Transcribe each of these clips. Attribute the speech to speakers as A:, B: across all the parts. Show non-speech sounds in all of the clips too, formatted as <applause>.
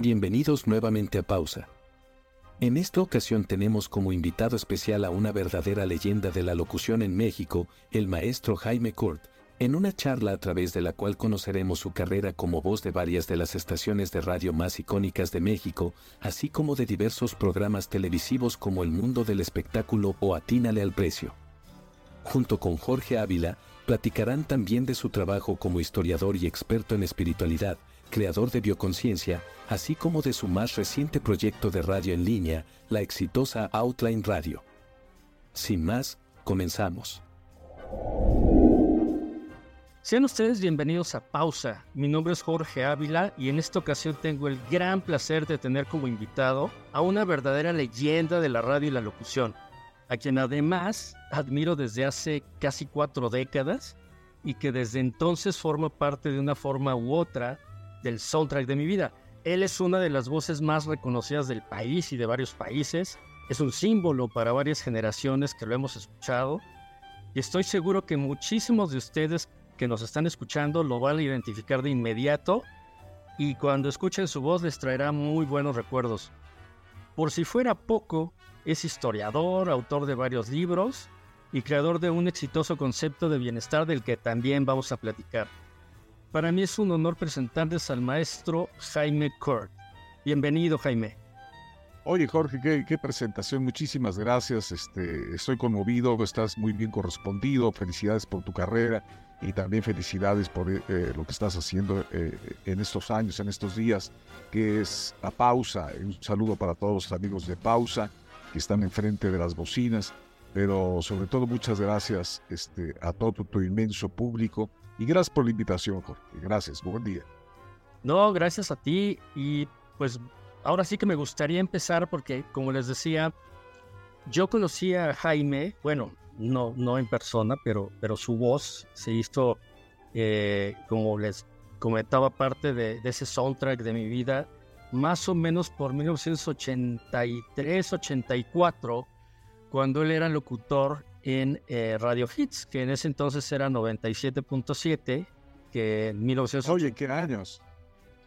A: Bienvenidos nuevamente a Pausa. En esta ocasión tenemos como invitado especial a una verdadera leyenda de la locución en México, el maestro Jaime Kurt, en una charla a través de la cual conoceremos su carrera como voz de varias de las estaciones de radio más icónicas de México, así como de diversos programas televisivos como El Mundo del Espectáculo o Atínale al Precio. Junto con Jorge Ávila, platicarán también de su trabajo como historiador y experto en espiritualidad, creador de Bioconciencia, así como de su más reciente proyecto de radio en línea, la exitosa Outline Radio. Sin más, comenzamos.
B: Sean ustedes bienvenidos a Pausa. Mi nombre es Jorge Ávila y en esta ocasión tengo el gran placer de tener como invitado a una verdadera leyenda de la radio y la locución, a quien además admiro desde hace casi cuatro décadas y que desde entonces forma parte de una forma u otra del soundtrack de mi vida. Él es una de las voces más reconocidas del país y de varios países. Es un símbolo para varias generaciones que lo hemos escuchado. Y estoy seguro que muchísimos de ustedes que nos están escuchando lo van a identificar de inmediato. Y cuando escuchen su voz les traerá muy buenos recuerdos. Por si fuera poco, es historiador, autor de varios libros y creador de un exitoso concepto de bienestar del que también vamos a platicar. Para mí es un honor presentarles al maestro Jaime Kurt. Bienvenido, Jaime.
C: Oye, Jorge, qué, presentación. Muchísimas gracias. Este, estoy conmovido, estás muy bien correspondido. Felicidades por tu carrera y también felicidades por eh, lo que estás haciendo eh, en estos años, en estos días, que es la pausa. Un saludo para todos los amigos de pausa que están enfrente de las bocinas, pero sobre todo muchas gracias este, a todo tu inmenso público y gracias por la invitación, Jorge. Gracias, buen día.
B: No, gracias a ti. Y pues ahora sí que me gustaría empezar porque, como les decía, yo conocí a Jaime, bueno, no, no en persona, pero, pero su voz se hizo, eh, como les comentaba, parte de, ese soundtrack de mi vida, más o menos por 1983, 84, cuando él era locutor en eh, Radio Hits, que en ese entonces era 97.7, que en 1980...
C: Oye, ¿qué años?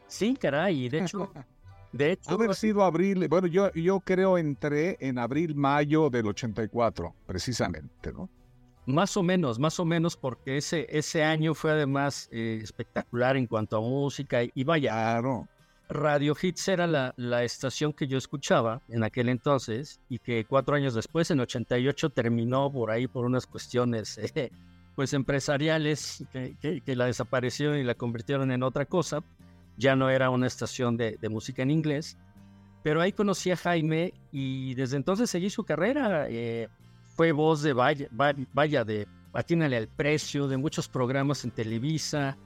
B: Sí, caray, de hecho... <laughs> De hecho,
C: haber sido abril, bueno, yo, yo creo entré en abril, mayo del 84, precisamente, ¿no?
B: Más o menos, más o menos, porque ese, ese año fue además eh, espectacular en cuanto a música y, y vaya.
C: Claro.
B: Radio Hits era la, estación que yo escuchaba en aquel entonces y que cuatro años después, en 88, terminó por ahí por unas cuestiones <laughs> eh, pues empresariales que, la desaparecieron y la convirtieron en otra cosa. Ya no era una estación de, de, música en inglés. Pero ahí conocí a Jaime y desde entonces seguí su carrera. Eh, fue voz de Vaya, vaya de Atínale al Precio, de muchos programas en Televisa.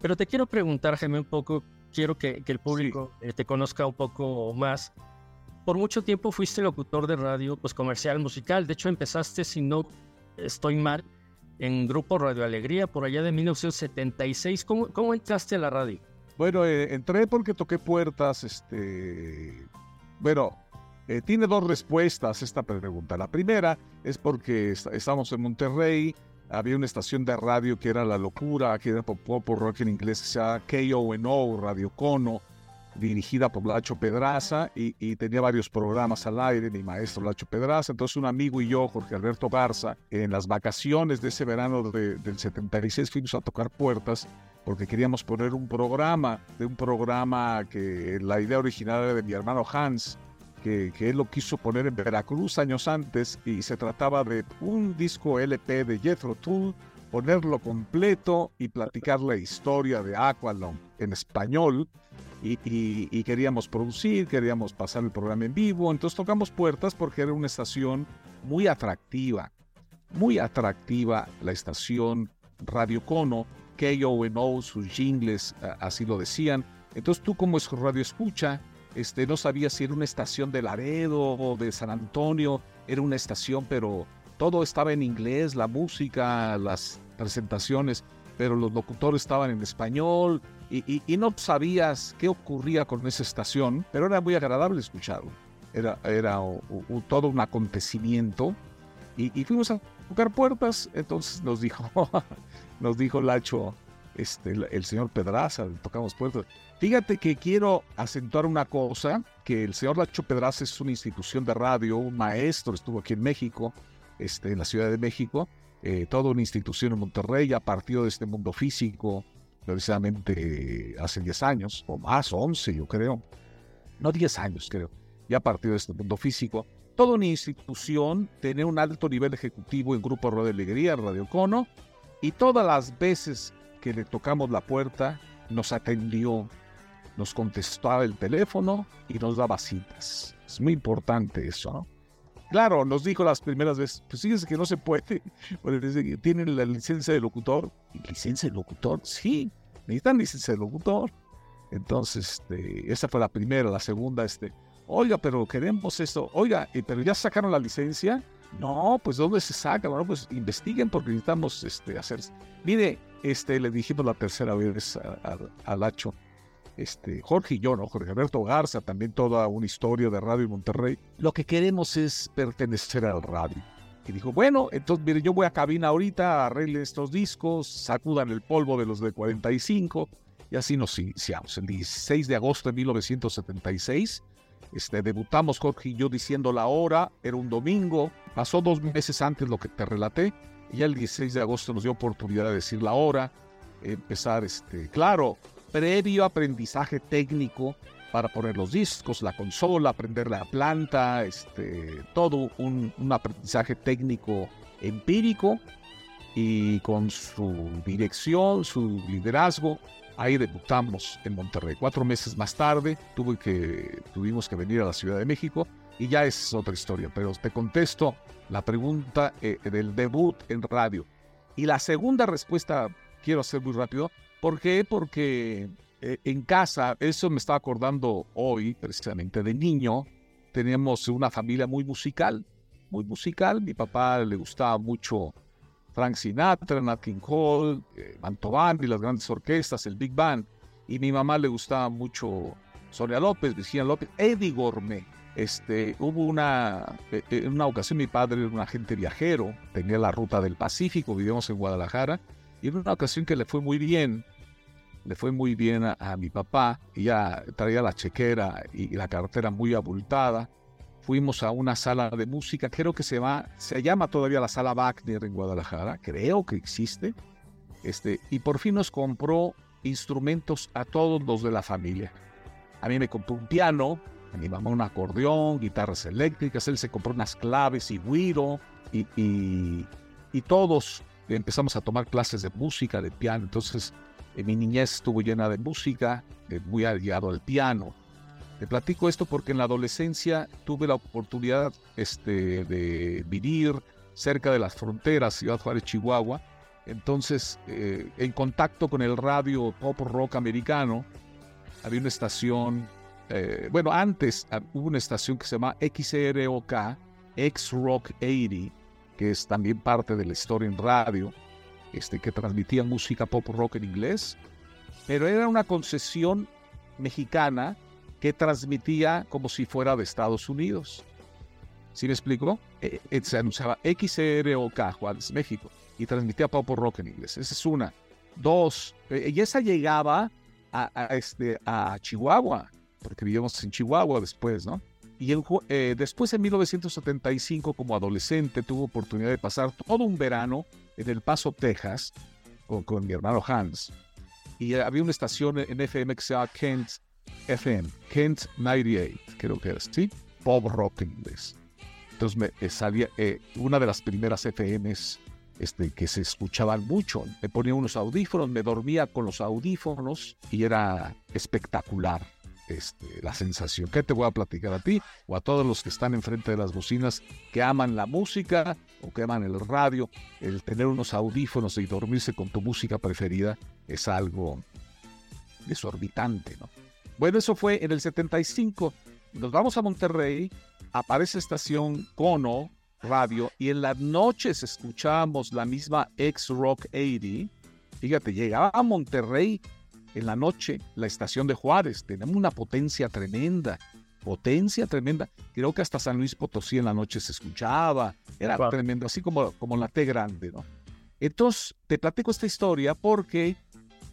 B: Pero te quiero preguntar, Jaime, un poco quiero que, el público eh, te conozca un poco más. Por mucho tiempo fuiste locutor de radio, pues comercial, musical. De hecho, empezaste, si no estoy mal, en Grupo Radio Alegría por allá de 1976. ¿Cómo, cómo entraste a la radio?
C: Bueno, eh, entré porque toqué puertas. Este, bueno, eh, tiene dos respuestas esta pregunta. La primera es porque estamos en Monterrey, había una estación de radio que era La Locura, que era pop, rock en inglés, que se llama KONO, Radio Cono, dirigida por Lacho Pedraza y, tenía varios programas al aire, mi maestro Lacho Pedraza. Entonces un amigo y yo, Jorge Alberto Garza, en las vacaciones de ese verano del 76 fuimos a tocar puertas porque queríamos poner un programa, de un programa que la idea original era de mi hermano Hans, que, él lo quiso poner en Veracruz años antes y se trataba de un disco LP de Jethro Tull, ponerlo completo y platicar la historia de Aqualung en español. Y, queríamos producir, queríamos pasar el programa en vivo, entonces tocamos puertas porque era una estación muy atractiva, muy atractiva la estación Radio Cono, KONO, sus jingles así lo decían. Entonces tú como es radio escucha, este, no sabía si era una estación de Laredo o de San Antonio, era una estación, pero todo estaba en inglés, la música, las presentaciones, pero los locutores estaban en español y, no sabías qué ocurría con esa estación, pero era muy agradable escucharlo. Era, todo un acontecimiento y, fuimos a tocar puertas, entonces nos dijo, <laughs> nos dijo Lacho, este, el, señor Pedraza, tocamos puertas. Fíjate que quiero acentuar una cosa, que el señor Lacho Pedraza es una institución de radio, un maestro, estuvo aquí en México, este, en la Ciudad de México, eh, toda una institución en Monterrey, ha partido de este mundo físico, precisamente hace 10 años, o más, 11 yo creo, no 10 años creo, ya partido de este mundo físico. Toda una institución, tiene un alto nivel ejecutivo en Grupo Radio Alegría, Radio Cono, y todas las veces que le tocamos la puerta, nos atendió, nos contestaba el teléfono y nos daba citas. Es muy importante eso, ¿no? Claro, nos dijo las primeras veces, pues fíjense que no se puede, <laughs> tienen la licencia de locutor. ¿Licencia de locutor? Sí, necesitan licencia de locutor. Entonces, este, esa fue la primera. La segunda, este, oiga, pero queremos esto. Oiga, pero ya sacaron la licencia. No, pues ¿dónde se saca? Bueno, pues investiguen porque necesitamos este, hacer. Mire, este, le dijimos la tercera vez a, Lacho, este, Jorge y yo, ¿no? Jorge Alberto Garza, también toda una historia de Radio Monterrey. Lo que queremos es pertenecer al radio. Y dijo, bueno, entonces mire, yo voy a cabina ahorita, arregle estos discos, sacudan el polvo de los de 45, y así nos iniciamos. El 16 de agosto de 1976 este, debutamos Jorge y yo diciendo la hora, era un domingo, pasó dos meses antes lo que te relaté, y ya el 16 de agosto nos dio oportunidad de decir la hora, empezar, este, claro, previo aprendizaje técnico para poner los discos, la consola, aprender la planta, este, todo un, aprendizaje técnico empírico y con su dirección, su liderazgo, Ahí debutamos en Monterrey. Cuatro meses más tarde tuve que, tuvimos que venir a la Ciudad de México y ya es otra historia, pero te contesto la pregunta eh, del debut en radio. Y la segunda respuesta quiero hacer muy rápido. ¿Por qué? Porque eh, en casa, eso me estaba acordando hoy, precisamente de niño, teníamos una familia muy musical, muy musical. Mi papá le gustaba mucho Frank Sinatra, Nat King Cole, eh, Mantoban y las grandes orquestas, el Big Band. Y mi mamá le gustaba mucho Sonia López, Virginia López, Eddie Gourmet. Este, hubo una, eh, eh, en una ocasión mi padre era un agente viajero, tenía la ruta del Pacífico, vivíamos en Guadalajara, y en una ocasión que le fue muy bien, le fue muy bien a, a mi papá, y ya traía la chequera y la cartera muy abultada, fuimos a una sala de música, creo que se, va, se llama todavía la sala Wagner en Guadalajara, creo que existe, este, y por fin nos compró instrumentos a todos los de la familia. A mí me compró un piano, a mi mamá un acordeón, guitarras eléctricas, él se compró unas claves y guiro, y, y, todos empezamos a tomar clases de música, de piano. Entonces, en mi niñez estuvo llena de música, eh, muy aliado al piano. Te platico esto porque en la adolescencia tuve la oportunidad este, de vivir cerca de las fronteras, Ciudad Juárez, Chihuahua. Entonces, eh, en contacto con el radio pop rock americano, había una estación, eh, bueno, antes ah, hubo una estación que se llama XROK, X Rock 80, que es también parte de la historia en radio, este, que transmitía música pop rock en inglés, pero era una concesión mexicana que transmitía como si fuera de Estados Unidos. ¿Sí me explico? Eh, eh, se anunciaba XROK, Juárez, México, y transmitía pop rock en inglés. Esa es una. Dos, eh, y esa llegaba a, este, a Chihuahua, porque vivíamos en Chihuahua después, ¿no? Y después en 1975, como adolescente, tuve oportunidad de pasar todo un verano en El Paso, Texas, con, con mi hermano Hans. Y había una estación en FM que se llama Kent FM, Kent 98, creo que es, ¿sí? Pop rock inglés. Entonces me eh, salía eh, una de las primeras FMs este, que se escuchaban mucho. Me ponía unos audífonos, me dormía con los audífonos y era espectacular este, la sensación. ¿Qué te voy a platicar a ti o a todos los que están enfrente de las bocinas que aman la música o que aman el radio? El tener unos audífonos y dormirse con tu música preferida es algo desorbitante, ¿no? Bueno, eso fue en el 75. Nos vamos a Monterrey, aparece estación Cono Radio y en las noches escuchábamos la misma X Rock 80. Fíjate, llegaba a Monterrey en la noche la estación de Juárez. Tenemos una potencia tremenda, potencia tremenda. Creo que hasta San Luis Potosí en la noche se escuchaba. Era tremendo, así como, como la T grande, ¿no? Entonces, te platico esta historia porque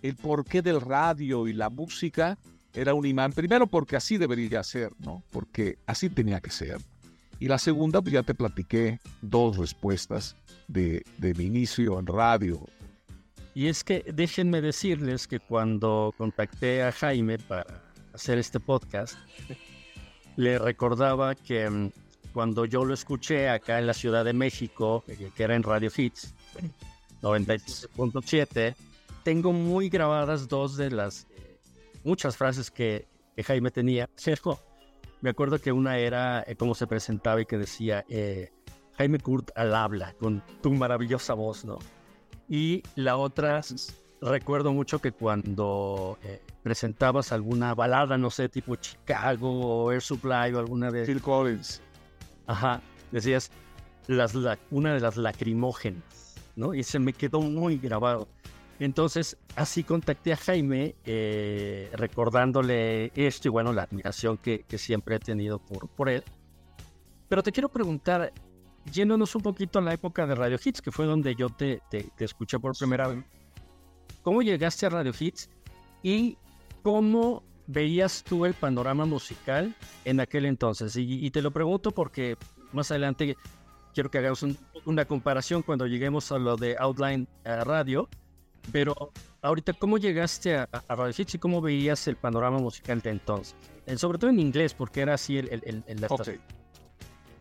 C: el porqué del radio y la música era un imán. Primero porque así debería ser, ¿no? Porque así tenía que ser. Y la segunda, pues ya te platiqué dos respuestas de, de mi inicio en radio.
B: Y es que déjenme decirles que cuando contacté a Jaime para hacer este podcast, le recordaba que mm, cuando yo lo escuché acá en la Ciudad de México, eh, que era en Radio Hits 97.7, tengo muy grabadas dos de las eh, muchas frases que, Jaime tenía. Me acuerdo que una era eh, cómo se presentaba y que decía Jaime Kurt al habla con tu maravillosa voz, ¿no? Y la otra, recuerdo mucho que cuando presentabas alguna balada, no sé, tipo Chicago o Air Supply o alguna de...
C: Phil Collins.
B: Ajá, decías las, una de las lacrimógenas, ¿no? Y se me quedó muy grabado. Entonces, así contacté a Jaime, eh, recordándole esto y bueno, la admiración que, siempre he tenido por, por él. Pero te quiero preguntar, yéndonos un poquito a la época de Radio Hits, que fue donde yo te, te, te escuché por primera vez, ¿cómo llegaste a Radio Hits y ¿Cómo veías tú el panorama musical en aquel entonces? Y, te lo pregunto porque más adelante quiero que hagamos una comparación cuando lleguemos a lo de Outline Radio, pero ahorita, ¿cómo llegaste a, Radio Hits y cómo veías el panorama musical de entonces? Eh, sobre todo en inglés, porque era así el, el, el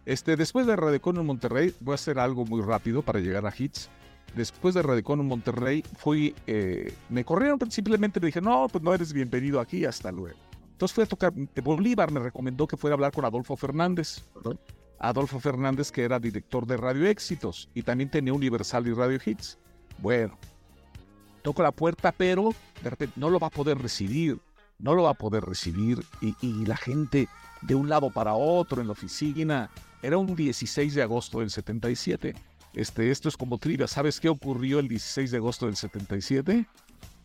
C: Este, después de Radicón en Monterrey, voy a hacer algo muy rápido para llegar a Hits después de Radicón en Monterrey, fui, eh, me corrieron, simplemente me dije, no, pues no eres bienvenido aquí, hasta luego. Entonces fui a tocar, Bolívar me recomendó que fuera a hablar con Adolfo Fernández. Adolfo Fernández, que era director de Radio Éxitos y también tenía Universal y Radio Hits. Bueno, toco la puerta, pero de repente no lo va a poder recibir, no lo va a poder recibir. Y, y la gente de un lado para otro en la oficina. Era un 16 de agosto del 77 este, esto es como trivia. ¿Sabes qué ocurrió el 16 de agosto del 77?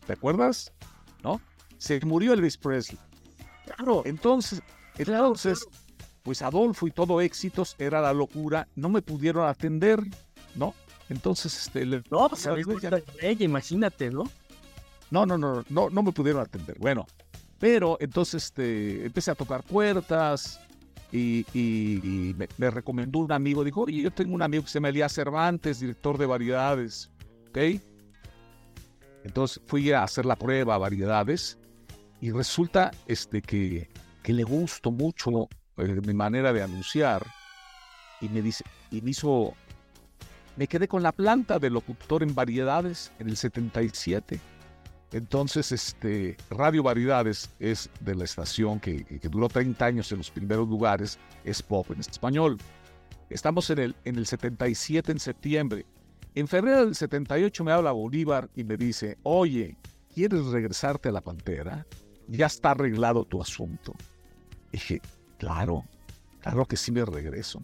C: ¿Te acuerdas? ¿No? Se murió Elvis Presley. Claro. Entonces, entonces, pues Adolfo y todo éxitos era la locura. No me pudieron atender, ¿no? Entonces, este,
B: no, pues ella, imagínate, ¿no?
C: No, no, no, no, no me pudieron atender. Bueno, pero entonces, este, empecé a tocar puertas, y, me, recomendó un amigo, dijo, oye, yo tengo un amigo que se llama Elías Cervantes, director de variedades, ¿ok? Entonces fui a hacer la prueba a variedades y resulta este, que, que le gustó mucho eh, mi manera de anunciar y me dice, y me hizo, me quedé con la planta de locutor en variedades en el 77 entonces, este, Radio Variedades es de la estación que, duró 30 años en los primeros lugares, es pop en español. Estamos en el, en el 77 en septiembre. En febrero del 78 me habla Bolívar y me dice, oye, ¿quieres regresarte a la Pantera? Ya está arreglado tu asunto. dije, claro, claro que sí me regreso.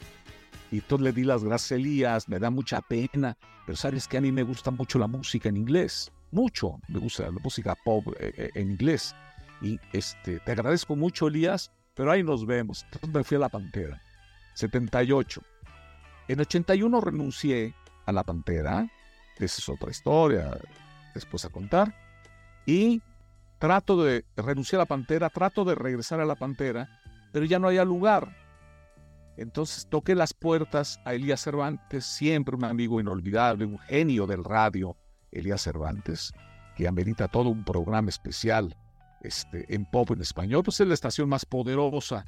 C: Y entonces le di las gracias Elías, me da mucha pena, pero sabes que a mí me gusta mucho la música en inglés mucho, me gusta la música pop eh, eh, en inglés. Y este, te agradezco mucho, Elías, pero ahí nos vemos. Me fui a la Pantera. 78. En 81 renuncié a la Pantera. Esa es otra historia después a contar. Y trato de renunciar a la Pantera, trato de regresar a la Pantera, pero ya no había lugar. Entonces toqué las puertas a Elías Cervantes, siempre un amigo inolvidable, un genio del radio, Elías Cervantes, que amerita todo un programa especial este, en pop en español, pues es la estación más poderosa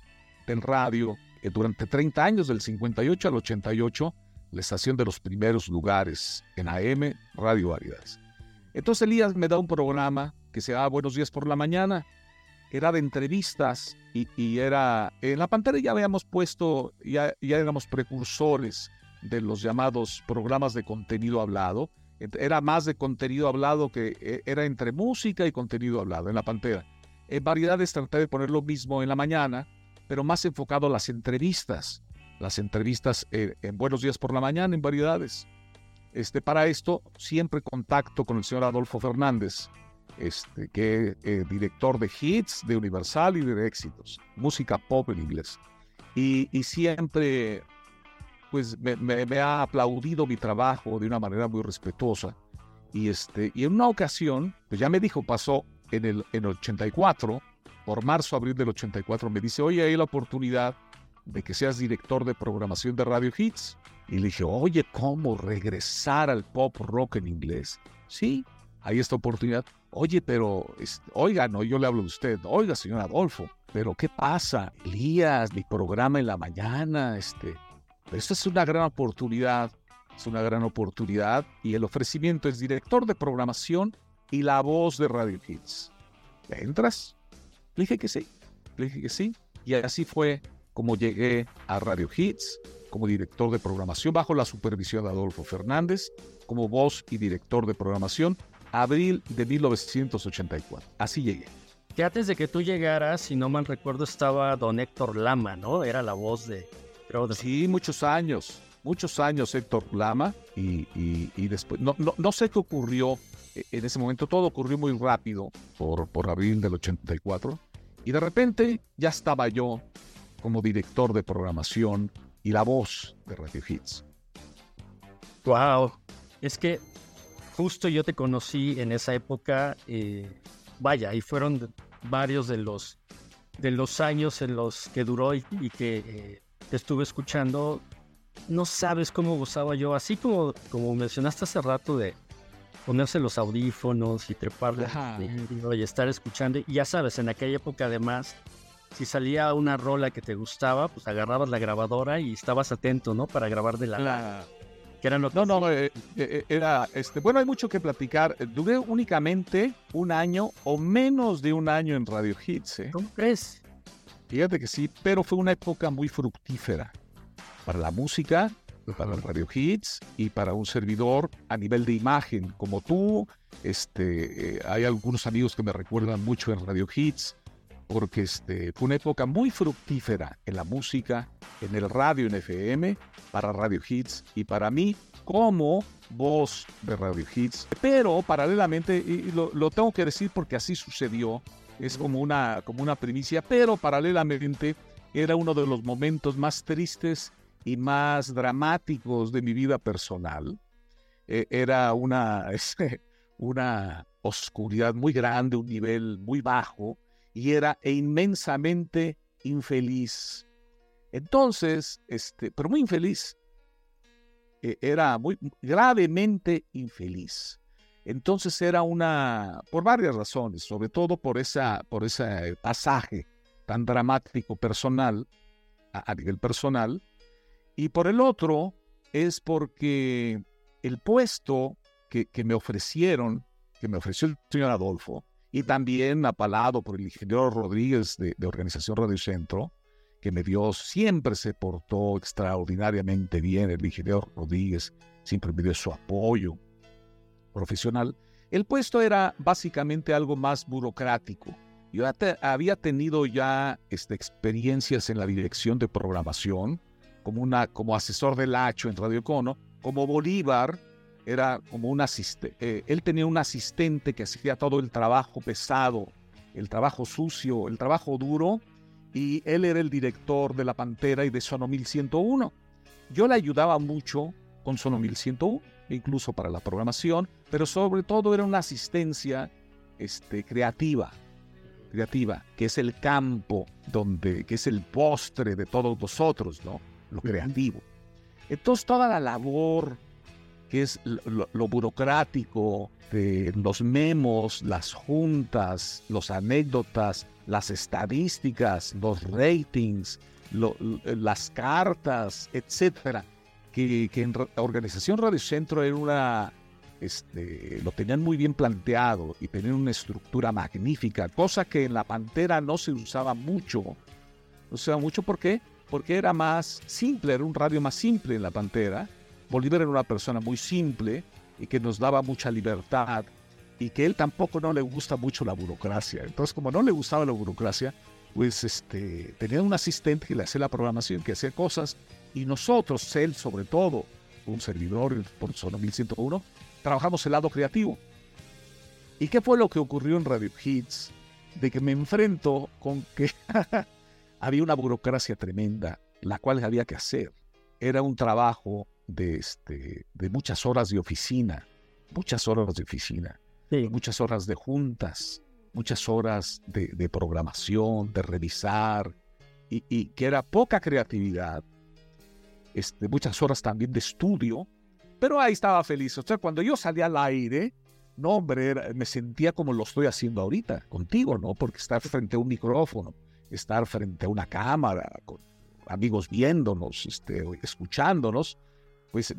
C: del radio. Eh, durante 30 años, del 58 al 88, la estación de los primeros lugares en AM, Radio Variedades. Entonces Elías me da un programa que se llama Buenos Días por la Mañana. Era de entrevistas y, era... En la pantalla ya habíamos puesto, ya, ya éramos precursores de los llamados programas de contenido hablado era más de contenido hablado que eh, era entre música y contenido hablado en la pantera. En variedades traté de poner lo mismo en la mañana, pero más enfocado a las entrevistas. Las entrevistas eh, en Buenos Días por la Mañana, en variedades. Este, para esto, siempre contacto con el señor Adolfo Fernández, este, que es eh, director de hits, de Universal y de éxitos, música pop en inglés. Y, y siempre pues me, ha aplaudido mi trabajo de una manera muy respetuosa Y, este, y en una ocasión, pues ya me dijo, pasó en el, en el 84, por marzo, abril del 84, me dice, oye, hay la oportunidad de que seas director de programación de Radio Hits. Y le dije, oye, ¿cómo regresar al pop rock en inglés? Sí, hay esta oportunidad. Oye, pero, oiga, no, yo le hablo de usted. Oiga, señor Adolfo, pero ¿qué pasa? Elías, mi programa en la mañana, este, esta es una gran oportunidad, es una gran oportunidad y el ofrecimiento es director de programación y la voz de Radio Hits. ¿Entras? Le dije que sí, le dije que sí. Y así fue como llegué a Radio Hits, como director de programación bajo la supervisión de Adolfo Fernández, como voz y director de programación, abril de 1984. Así llegué.
B: Que antes de que tú llegaras, si no mal recuerdo, estaba don Héctor Lama, ¿no? Era la voz de...
C: Sí, muchos años, muchos años Héctor Lama y, y, después, no, no, no, sé qué ocurrió e, en ese momento, todo ocurrió muy rápido por, por abril del 84 y de repente ya estaba yo como director de programación y la voz de Radio Hits.
B: Wow, es que justo yo te conocí en esa época, eh, vaya, y fueron varios de los de los años en los que duró y, que eh, estuve escuchando. No sabes cómo gozaba yo, así como, como mencionaste hace rato de ponerse los audífonos y treparle y estar escuchando. Y ya sabes, en aquella época además, si salía una rola que te gustaba, pues agarrabas la grabadora y estabas atento, ¿no? Para grabar de la
C: no, no, eh, eh, eh, era, este, bueno, hay mucho que platicar. Duré únicamente un año o menos de un año en Radio Hits. ¿eh?
B: ¿Cómo crees?
C: Fíjate que sí, pero fue una época muy fructífera para la música, para Radio Hits y para un servidor a nivel de imagen. Como tú, este, hay algunos amigos que me recuerdan mucho en Radio Hits porque este, fue una época muy fructífera en la música, en el radio en FM, para Radio Hits y para mí como voz de Radio Hits. Pero paralelamente, y lo, lo tengo que decir porque así sucedió, es como una, como una primicia, pero paralelamente era uno de los momentos más tristes y más dramáticos de mi vida personal. E, era una, <laughs> una oscuridad muy grande, un nivel muy bajo, y era inmensamente infeliz. Entonces, este, pero muy infeliz, e, era muy gravemente infeliz. Entonces era una, por varias razones, sobre todo por, esa, por ese pasaje tan dramático personal, a, nivel personal, y por el otro es porque el puesto que, que me ofrecieron, que me ofreció el señor Adolfo, y también apalado por el ingeniero Rodríguez de, Organización Radio Centro, que me dio, siempre se portó extraordinariamente bien, el ingeniero Rodríguez siempre me dio su apoyo profesional. El puesto era básicamente algo más burocrático. Yo había tenido ya este, experiencias en la dirección de programación, como, una, como asesor del Hacho en Radio Cono, como Bolívar, era como un asistente, eh, él tenía un asistente que hacía todo el trabajo pesado, el trabajo sucio, el trabajo duro, y él era el director de La Pantera y de Sono 1101. Yo le ayudaba mucho con Sono 1101, incluso para la programación, pero sobre todo era una asistencia este, creativa, creativa, que es el campo donde, que es el postre de todos vosotros, ¿no? Lo creativo. Entonces toda la labor que es lo, burocrático de los memos, las juntas, las anécdotas, las estadísticas, los ratings, las cartas, etcétera, que, que, en Organización Radio Centro era una, este, lo tenían muy bien planteado y tenían una estructura magnífica, cosa que en la Pantera no se usaba mucho. No se usaba mucho, ¿por qué? Porque era más simple, era un radio más simple en la Pantera Bolívar era una persona muy simple y que nos daba mucha libertad y que él tampoco no le gusta mucho la burocracia. Entonces, como no le gustaba la burocracia, pues este, tenía un asistente que le hacía la programación, que hacía cosas, y nosotros, él sobre todo, un servidor por Zona 1101, trabajamos el lado creativo. ¿Y qué fue lo que ocurrió en Radio Hits? De que me enfrento con que <laughs> había una burocracia tremenda, la cual había que hacer. Era un trabajo de, este, de muchas horas de oficina, muchas horas de oficina, muchas horas de juntas, muchas horas de, programación, de revisar, y, que era poca creatividad, este, muchas horas también de estudio, pero ahí estaba feliz. O sea, cuando yo salía al aire, no, hombre, me sentía como lo estoy haciendo ahorita, contigo, ¿no? Porque estar frente a un micrófono, estar frente a una cámara, con amigos viéndonos, este, escuchándonos, pues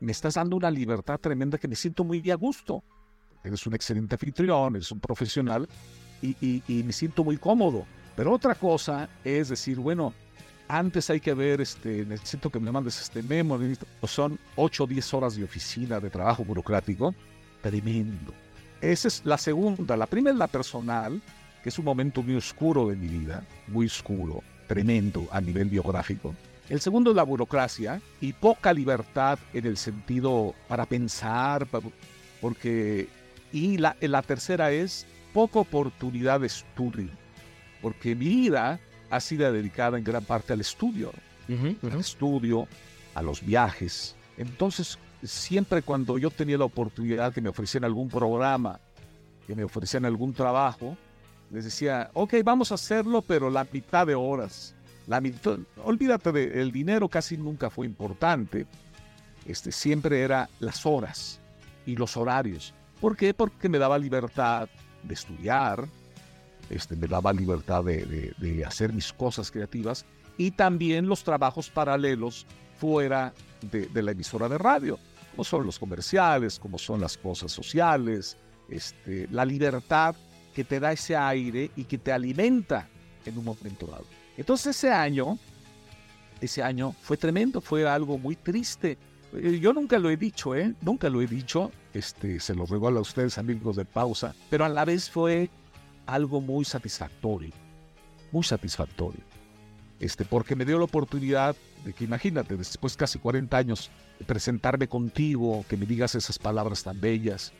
C: me estás dando una libertad tremenda que me siento muy a gusto. Eres un excelente anfitrión, eres un profesional y, me siento muy cómodo. Pero otra cosa es decir, bueno, antes hay que ver, este, necesito que me mandes este memo, son 8 o 10 horas de oficina, de trabajo burocrático, tremendo. Esa es la segunda. La primera es la personal, que es un momento muy oscuro de mi vida, muy oscuro, tremendo a nivel biográfico. El segundo es la burocracia y poca libertad en el sentido para pensar, porque... Y la, la tercera es poca oportunidad de estudio, porque mi vida ha sido dedicada en gran parte al estudio, al estudio, a los viajes. Entonces, siempre cuando yo tenía la oportunidad que me ofrecían algún programa, que me ofrecían algún trabajo, les decía, ok, vamos a hacerlo, pero la mitad de horas. La mitad, olvídate del dinero, casi nunca fue importante. Este, siempre era las horas y los horarios. ¿Por qué? Porque me daba libertad de estudiar, este, me daba libertad de, hacer mis cosas creativas y también los trabajos paralelos fuera de, la emisora de radio, como son los comerciales, como son las cosas sociales, este, la libertad que te da ese aire y que te alimenta en un momento dado. Entonces ese año, ese año fue tremendo, fue algo muy triste. Eh, yo nunca lo he dicho, ¿eh? Nunca lo he dicho, este, se lo regalo a ustedes amigos de pausa, pero a la vez fue algo muy satisfactorio, muy satisfactorio. Este, porque me dio la oportunidad de que, imagínate, después de casi 40 años, de presentarme contigo, que me digas esas palabras tan bellas,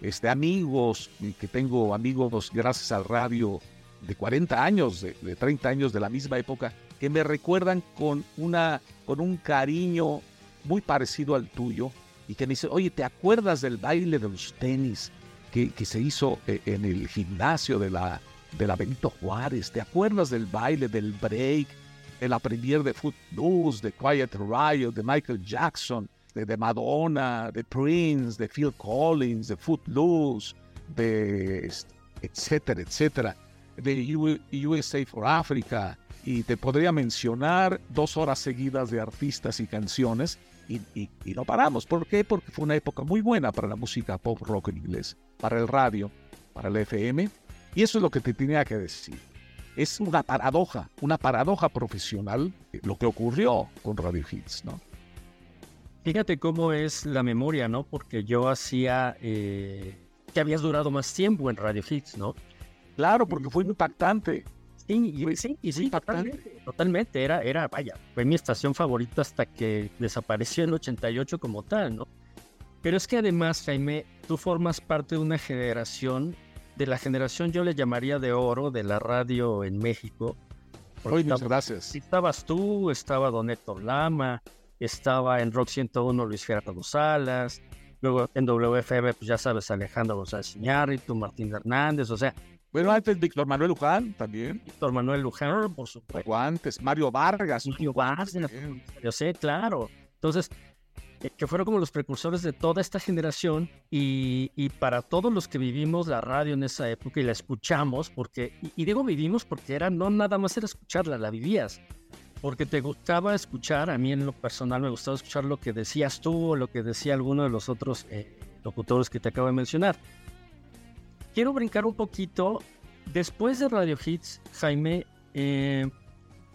C: este, amigos, que tengo amigos gracias al radio de 40 años, de, 30 años de la misma época, que me recuerdan con, una, con un cariño muy parecido al tuyo y que me dicen, oye, ¿te acuerdas del baile de los tenis que, que se hizo eh, en el gimnasio de la, de la Benito Juárez? ¿Te acuerdas del baile, del break, de la premier de Footloose, de Quiet Riot, de Michael Jackson? de, Madonna, de Prince, de Phil Collins, de Footloose, de etcétera, etcétera, de USA for Africa, y te podría mencionar dos horas seguidas de artistas y canciones y, no paramos. ¿Por qué? Porque fue una época muy buena para la música pop rock en inglés, para el radio, para el FM, y eso es lo que te tenía que decir. Es una paradoja, una paradoja profesional lo que ocurrió con Radio Hits, ¿no?
B: Fíjate cómo es la memoria, ¿no? Porque yo hacía eh, que habías durado más tiempo en Radio Hits, ¿no?
C: Claro, porque fue impactante.
B: Sí, y, sí, y sí, totalmente, totalmente. Era, era, vaya, fue mi estación favorita hasta que desapareció en el 88 como tal, ¿no? Pero es que además, Jaime, tú formas parte de una generación, de la generación yo le llamaría de oro de la radio en México.
C: Hoy muchas gracias.
B: Estabas tú, estaba Don Héctor Lama, estaba en Rock 101 Luis Gerardo Salas, luego en WFM, pues ya sabes, Alejandro González Iñárritu, Martín Hernández, o sea.
C: Bueno, antes Víctor Manuel Luján también.
B: Víctor Manuel Luján, por supuesto.
C: antes, Mario Vargas.
B: Mario Vargas, yo sé, claro. Entonces, que fueron como los precursores de toda esta generación y, para todos los que vivimos la radio en esa época y la escuchamos, porque, y, y digo vivimos porque era, no nada más era escucharla, la vivías porque te gustaba escuchar, a mí en lo personal me gustaba escuchar lo que decías tú o lo que decía alguno de los otros eh, locutores que te acabo de mencionar. Quiero brincar un poquito. Después de Radio Hits, Jaime, eh,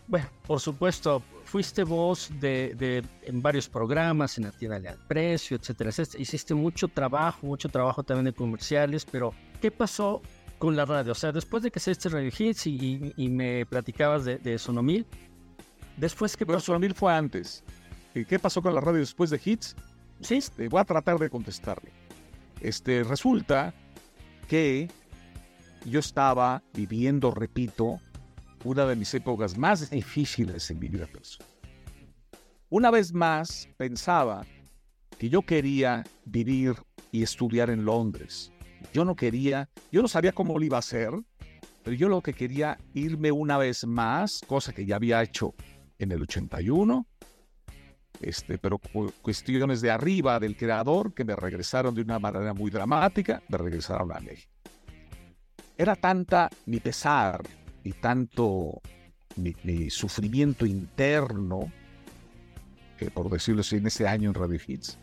B: bueno, por supuesto, fuiste voz de, en varios programas, en Atiéndale al Precio, etcétera, Hiciste mucho trabajo, mucho trabajo también de comerciales, pero ¿qué pasó con la radio? O sea, después de que hiciste Radio Hits y, me platicabas de, de Sonomil, Después que...
C: Pero mil fue antes. ¿Qué pasó con la radio después de Hits?
B: Sí.
C: Este, voy a tratar de contestarle. Este, resulta que yo estaba viviendo, repito, una de mis épocas más difíciles en mi vida personal. Una vez más pensaba que yo quería vivir y estudiar en Londres. Yo no quería, yo no sabía cómo lo iba a hacer, pero yo lo que quería irme una vez más, cosa que ya había hecho en el 81, este, pero cuestiones de arriba del creador que me regresaron de una manera muy dramática, me regresaron a México. Era tanta mi pesar y tanto mi, sufrimiento interno, que por decirlo así, en ese año en Radio Hits,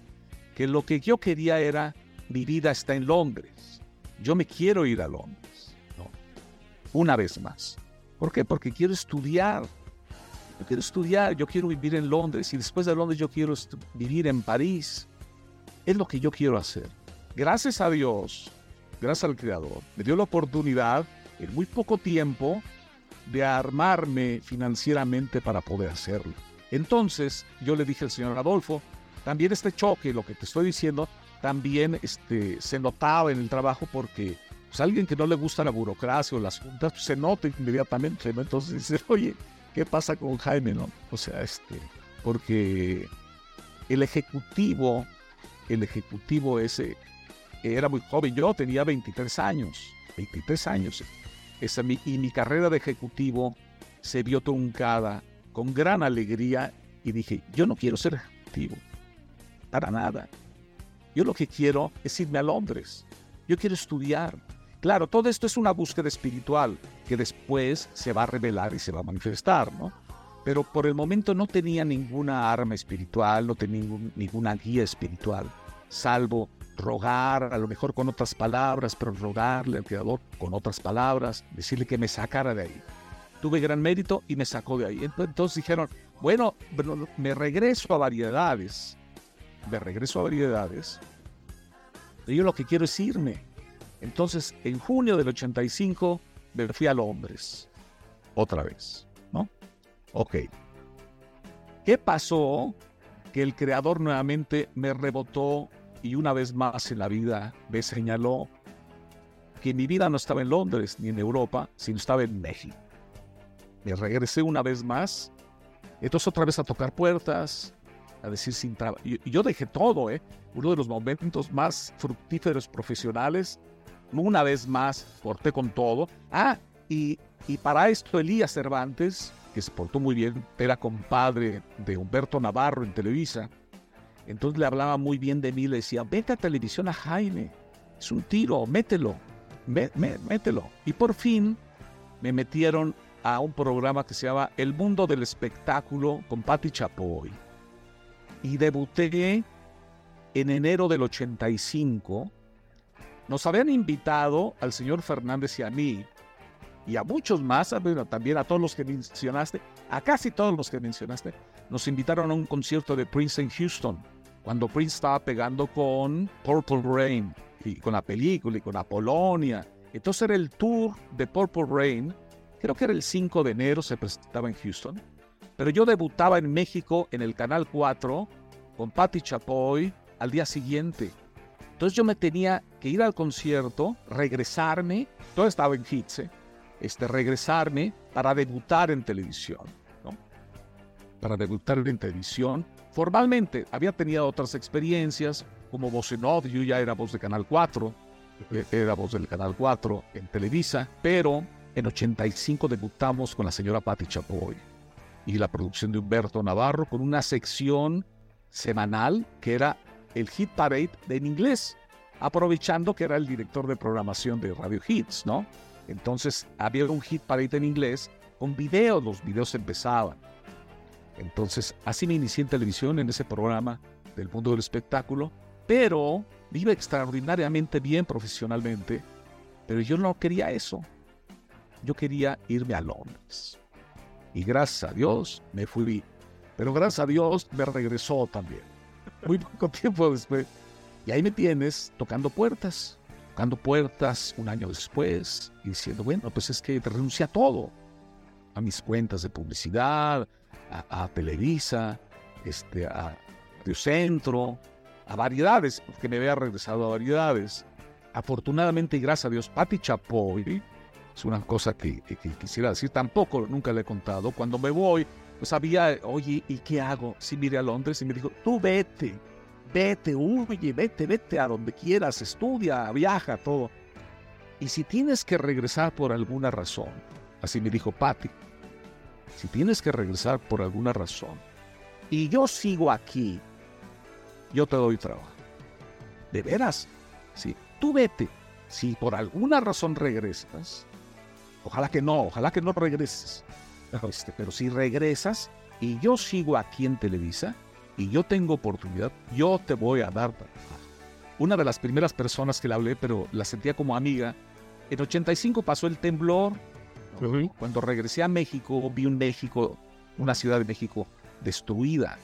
C: que lo que yo quería era, mi vida está en Londres, yo me quiero ir a Londres, una vez más. ¿Por qué? Porque quiero estudiar, yo quiero estudiar, yo quiero vivir en Londres y después de Londres yo quiero vivir en París. Es lo que yo quiero hacer. Gracias a Dios, gracias al Creador, me dio la oportunidad en muy poco tiempo de armarme financieramente para poder hacerlo. Entonces yo le dije al señor Adolfo, también este choque, lo que te estoy diciendo, también este, se notaba en el trabajo porque pues, alguien que no le gusta la burocracia o las juntas, pues, se nota inmediatamente. Entonces <laughs> dice, oye, ¿qué pasa con Jaime? No? O sea, este, porque el ejecutivo, el ejecutivo ese, era muy joven. Yo tenía 23 años, 23 años. Esa, y mi carrera de ejecutivo se vio truncada con gran alegría y dije, yo no quiero ser ejecutivo, para nada. Yo lo que quiero es irme a Londres. Yo quiero estudiar. Claro, todo esto es una búsqueda espiritual que después se va a revelar y se va a manifestar, ¿no? Pero por el momento no tenía ninguna arma espiritual, no tenía ninguna guía espiritual, salvo rogar, a lo mejor con otras palabras, pero rogarle al Creador con otras palabras, decirle que me sacara de ahí. Tuve gran mérito y me sacó de ahí. Entonces dijeron, bueno, me regreso a variedades, me regreso a variedades, pero yo lo que quiero es irme. Entonces, en junio del 85, me fui a Londres, otra vez, ¿no? Ok. ¿Qué pasó? Que el creador nuevamente me rebotó y una vez más en la vida me señaló que mi vida no estaba en Londres ni en Europa, sino estaba en México. Me regresé una vez más, entonces otra vez a tocar puertas, a decir sin trabajo. Y yo dejé todo, ¿eh? Uno de los momentos más fructíferos profesionales. Una vez más, corté con todo. Ah, y, y para esto Elías Cervantes, que se portó muy bien, era compadre de Humberto Navarro en Televisa, entonces le hablaba muy bien de mí, le decía, vete a televisión a Jaime, es un tiro, mételo, mételo. Y por fin me metieron a un programa que se llama El Mundo del Espectáculo con Patti Chapoy. Y debuté en enero del 85. Nos habían invitado al señor Fernández y a mí, y a muchos más, también a todos los que mencionaste, a casi todos los que mencionaste, nos invitaron a un concierto de Prince en Houston cuando Prince estaba pegando con Purple Rain y con la película y con Apolonia. Entonces era el tour de Purple Rain, creo que era el 5 de enero, se presentaba en Houston. Pero yo debutaba en México en el Canal 4 con Patti Chapoy al día siguiente. Entonces yo me tenía que ir al concierto, regresarme, todo estaba en hits, ¿eh? este, regresarme para debutar en televisión. ¿no? Para debutar en televisión Formalmente había tenido otras experiencias, como voz en off, yo ya era voz de Canal 4, eh, era voz del Canal 4 en Televisa, pero en 85 debutamos con la señora Patti Chapoy y la producción de Humberto Navarro con una sección semanal que era el Hit Parade en inglés, aprovechando que era el director de programación de Radio Hits, ¿no? Entonces había un Hit Parade en inglés con videos, los videos empezaban. Entonces, así me inicié en televisión, en ese programa del mundo del espectáculo, pero iba extraordinariamente bien profesionalmente, pero yo no quería eso. Yo quería irme a Londres. Y gracias a Dios me fui. Pero gracias a Dios me regresó también. Muy poco <laughs> tiempo después. Y ahí me tienes tocando puertas, tocando puertas un año después y diciendo, bueno, pues es que renuncié a todo. A mis cuentas de publicidad, a, Televisa, este, a Rio Centro, a variedades, porque me había regresado a variedades. Afortunadamente y gracias a Dios, Pati Chapoy, es una cosa que, quisiera decir, tampoco nunca le he contado. Cuando me voy, pues había, oye, ¿y qué hago? Si miré a Londres y me dijo, tú vete, vete, huye, vete, vete a donde quieras, estudia, viaja, todo. Y si tienes que regresar por alguna razón, así me dijo Patty, si tienes que regresar por alguna razón, y yo sigo aquí, yo te doy trabajo. ¿De veras? Sí, tú vete. Si por alguna razón regresas, ojalá que no, ojalá que no regreses. Este, pero si regresas y yo sigo aquí en Televisa y yo tengo oportunidad, yo te voy a dar trabajo. Una de las primeras personas que le hablé, pero la sentía como amiga, en 85 pasó el temblor. Cuando regresé a México, vi un México, una ciudad de México destruida.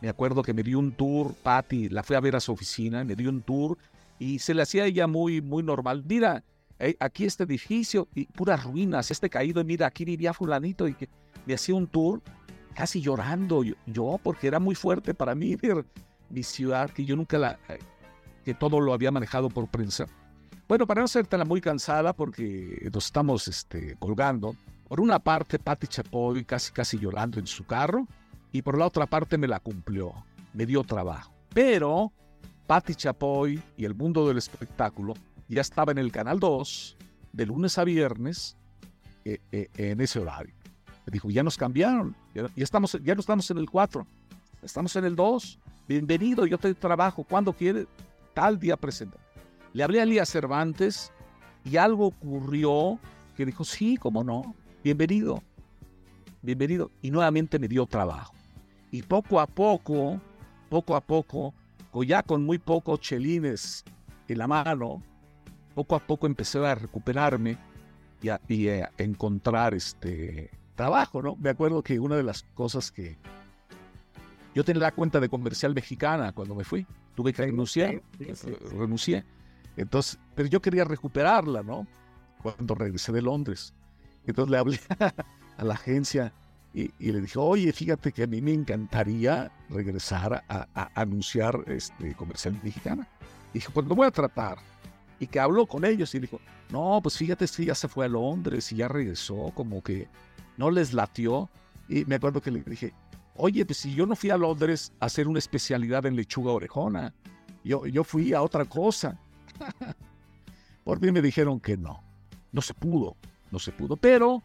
C: Me acuerdo que me dio un tour, Patty, la fui a ver a su oficina, me dio un tour y se le hacía ella muy, muy normal. Mira, eh, aquí este edificio y puras ruinas, este caído, mira, aquí vivía fulanito y que me hacía un tour casi llorando yo, porque era muy fuerte para mí <laughs> ver mi ciudad, que yo nunca la, eh, que todo lo había manejado por prensa. Bueno, para no tan muy cansada, porque nos estamos este, colgando, por una parte Patti Chapoy casi casi llorando en su carro, y por la otra parte me la cumplió, me dio trabajo. Pero Patti Chapoy y el mundo del espectáculo ya estaba en el Canal 2 de lunes a viernes eh, eh, en ese horario. Me dijo, ya nos cambiaron, ya, estamos, ya no estamos en el 4, estamos en el 2. Bienvenido, yo te trabajo, cuando quiere, tal día presenta. Le hablé a Lía Cervantes y algo ocurrió que dijo, sí, cómo no, bienvenido, bienvenido. Y nuevamente me dio trabajo. Y poco a poco, poco a poco, ya con muy pocos chelines en la mano, poco a poco empecé a recuperarme y a, encontrar este trabajo, ¿no? Me acuerdo que una de las cosas que yo tenía la cuenta de comercial mexicana cuando me fui, tuve que renunciar, renuncié. Entonces, pero yo quería recuperarla, ¿no? Cuando regresé de Londres. Entonces le hablé <laughs> a la agencia y, le dije, oye, fíjate que a mí me encantaría regresar a, anunciar este, comercial mexicana. Y dije, pues lo voy a tratar. Y que habló con ellos y dijo, no, pues fíjate si ya se fue a Londres y ya regresó, como que no les latió. Y me acuerdo que le dije, oye, pues si yo no fui a Londres a hacer una especialidad en lechuga orejona, yo, yo fui a otra cosa. <laughs> Por mí me dijeron que no, no se pudo, no se pudo. Pero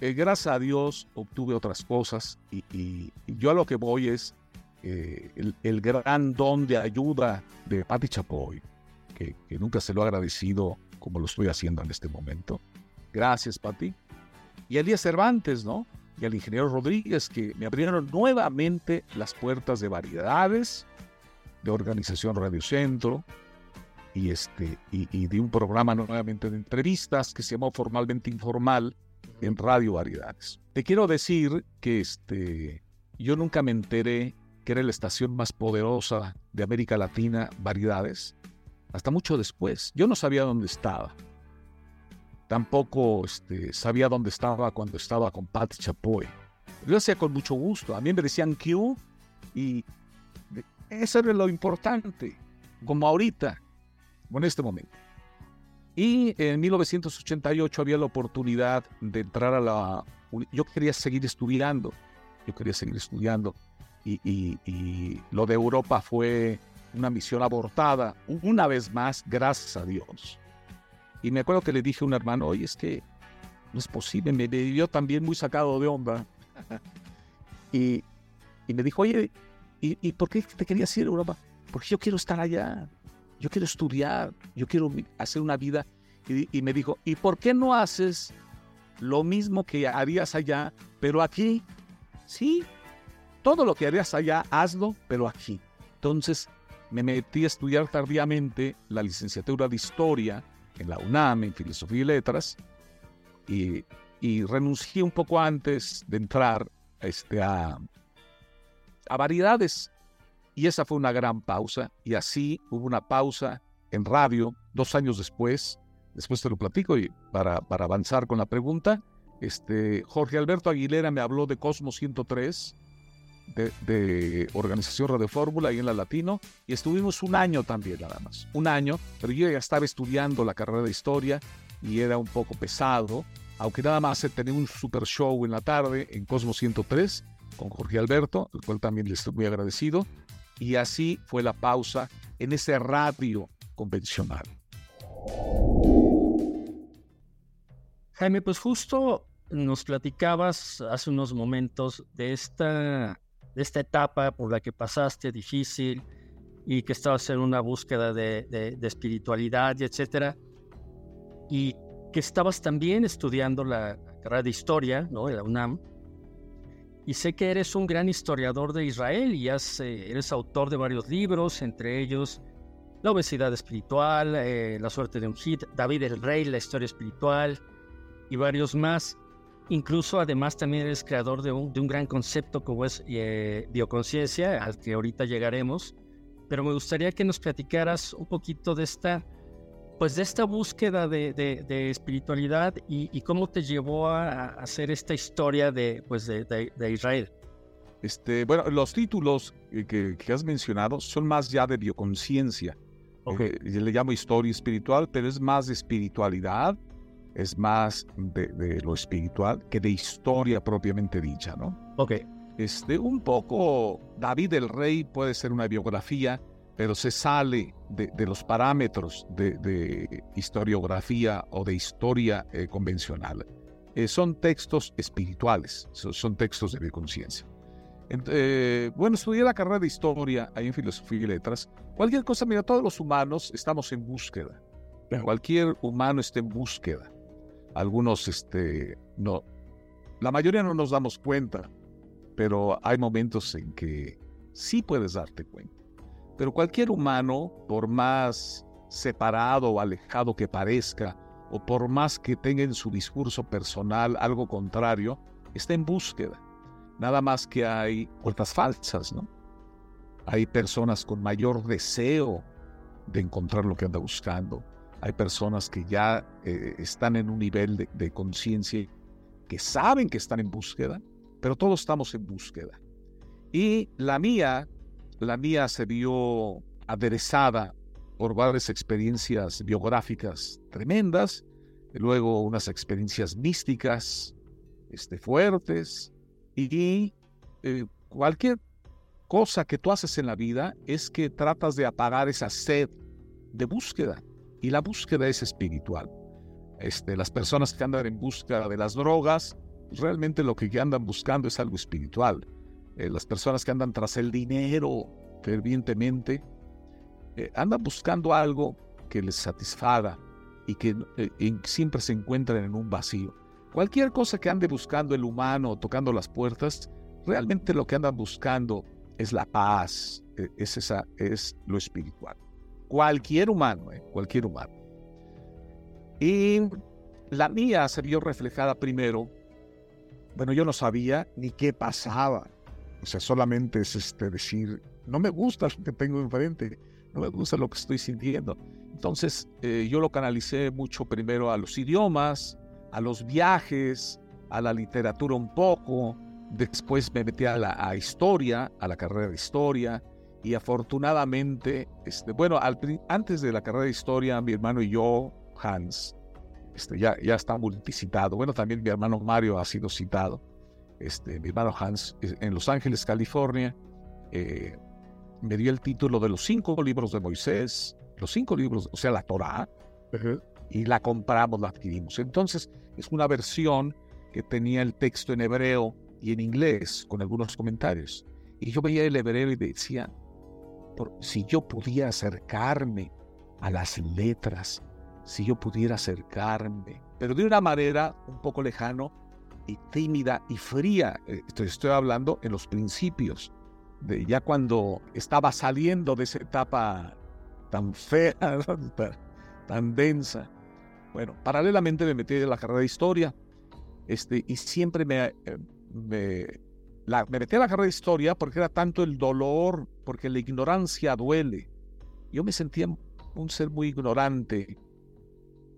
C: eh, gracias a Dios obtuve otras cosas y, yo a lo que voy es eh, el, gran don de ayuda de Patti Chapoy, que, nunca se lo he agradecido como lo estoy haciendo en este momento. Gracias, Patti. Y a Elías Cervantes, ¿no? Y al ingeniero Rodríguez, que me abrieron nuevamente las puertas de variedades, de Organización Radio Centro, y, este, y, y de un programa nuevamente de entrevistas que se llamó Formalmente Informal, en Radio Variedades. Te quiero decir que este, yo nunca me enteré que era la estación más poderosa de América Latina, Variedades, hasta mucho después. Yo no sabía dónde estaba. Tampoco este, sabía dónde estaba cuando estaba con Pat Chapoy. Yo hacía con mucho gusto. A mí me decían Q y eso era lo importante, como ahorita, en este momento. Y en 1988 había la oportunidad de entrar a la... Yo quería seguir estudiando, yo quería seguir estudiando. Y, lo de Europa fue una misión abortada, una vez más, gracias a Dios. Y me acuerdo que le dije a un hermano, oye, es que no es posible, me vio también muy sacado de onda. <laughs> y, me dijo, oye, ¿y, ¿y, por qué te querías ir a Europa? Porque yo quiero estar allá yo quiero estudiar, yo quiero hacer una vida. Y, me dijo, ¿y por qué no haces lo mismo que harías allá, pero aquí? Sí, todo lo que harías allá, hazlo, pero aquí. Entonces me metí a estudiar tardíamente la licenciatura de Historia en la UNAM, en Filosofía y Letras, y, renuncié un poco antes de entrar este, a, a variedades y esa fue una gran pausa. Y así hubo una pausa en radio dos años después. Después te lo platico y para, para avanzar con la pregunta. Este, Jorge Alberto Aguilera me habló de Cosmos 103, de, de, Organización Radio Fórmula y en la Latino, y estuvimos un año también nada más, un año, pero yo ya estaba estudiando la carrera de historia y era un poco pesado, aunque nada más tenía un super show en la tarde en Cosmos 103 con Jorge Alberto, el cual también le estoy muy agradecido, Y así fue la pausa en ese radio convencional.
B: Jaime, pues justo nos platicabas hace unos momentos de esta, de esta etapa por la que pasaste difícil y que estabas en una búsqueda de, espiritualidad y etcétera. Y que estabas también estudiando la carrera de historia, ¿no? De la UNAM. Y sé que eres un gran historiador de Israel y has, eh, eres autor de varios libros, entre ellos La obesidad espiritual, eh, La suerte de un hit, David el Rey, La historia espiritual y varios más. Incluso además también eres creador de un, de un gran concepto como es eh, bioconciencia, al que ahorita llegaremos. Pero me gustaría que nos platicaras un poquito de esta, pues de esta búsqueda de, de, espiritualidad y, cómo te llevó a, hacer esta historia de, pues de, Israel.
C: Este, bueno, los títulos que, que, has mencionado son más ya de bioconciencia. Okay. Eh, yo le llamo historia espiritual, pero es más de espiritualidad es más de, lo espiritual que de historia propiamente dicha, ¿no?
B: Ok.
C: Este, un poco, David el Rey puede ser una biografía, pero se sale de, los parámetros de, historiografía o de historia eh, convencional. Eh, son textos espirituales, son, textos de conciencia. Eh, bueno, estudié la carrera de historia ahí en filosofía y letras. Cualquier cosa, mira, todos los humanos estamos en búsqueda. Cualquier humano está en búsqueda algunos, este, no, la mayoría no nos damos cuenta, pero hay momentos en que sí puedes darte cuenta. Pero cualquier humano, por más separado o alejado que parezca, o por más que tenga en su discurso personal algo contrario, está en búsqueda. Nada más que hay puertas falsas, ¿no? Hay personas con mayor deseo de encontrar lo que anda buscando hay personas que ya eh, están en un nivel de, conciencia que saben que están en búsqueda, pero todos estamos en búsqueda. Y la mía, la mía se vio aderezada por varias experiencias biográficas tremendas, luego unas experiencias místicas este, fuertes, y eh, cualquier cosa que tú haces en la vida es que tratas de apagar esa sed de búsqueda. Y la búsqueda es espiritual. Este, las personas que andan en busca de las drogas, realmente lo que andan buscando es algo espiritual. Eh, las personas que andan tras el dinero fervientemente, eh, andan buscando algo que les satisfaga y que eh, siempre se encuentran en un vacío. Cualquier cosa que ande buscando el humano, tocando las puertas, realmente lo que andan buscando es la paz, es, esa, es lo espiritual. Cualquier humano, cualquier humano. Y la mía se vio reflejada primero. Bueno, yo no sabía ni qué pasaba. O sea, solamente es este decir, no me gusta lo que tengo enfrente, no me gusta lo que estoy sintiendo. Entonces, eh, yo lo canalicé mucho primero a los idiomas, a los viajes, a la literatura un poco. Después me metí a la a historia, a la carrera de historia y afortunadamente, este, bueno, antes de la carrera de historia, mi hermano y yo, Hans, este, ya, ya está multicitado. Bueno, también mi hermano Mario ha sido citado. Este, mi hermano Hans, en Los Ángeles, California, eh, me dio el título de los cinco libros de Moisés, los cinco libros, o sea, la Torah, y la compramos, la adquirimos. Entonces, es una versión que tenía el texto en hebreo y en inglés, con algunos comentarios. Y yo veía el hebreo y decía, si yo pudiera acercarme a las letras, si yo pudiera acercarme, pero de una manera un poco lejano y tímida y fría. Eh, estoy, estoy hablando en los principios, de ya cuando estaba saliendo de esa etapa tan fea, <laughs> tan, densa. Bueno, paralelamente me metí en la carrera de historia este, y siempre me, eh, me me metí a la carrera de historia porque era tanto el dolor, porque la ignorancia duele. Yo me sentía un ser muy ignorante.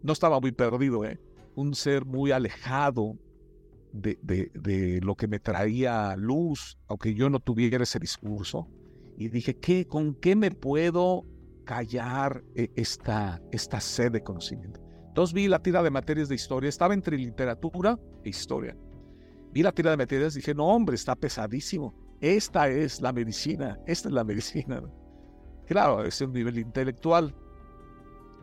C: No estaba muy perdido, ¿eh? Un ser muy alejado de, de, lo que me traía luz, aunque yo no tuviera ese discurso. Y dije, ¿qué, ¿con qué me puedo callar eh, esta, esta sed de conocimiento? Entonces vi la tira de materias de historia. Estaba entre literatura e historia. Vi la tira de materias y dije, no, hombre, está pesadísimo. esta es la medicina, esta es la medicina. Claro, es un nivel intelectual,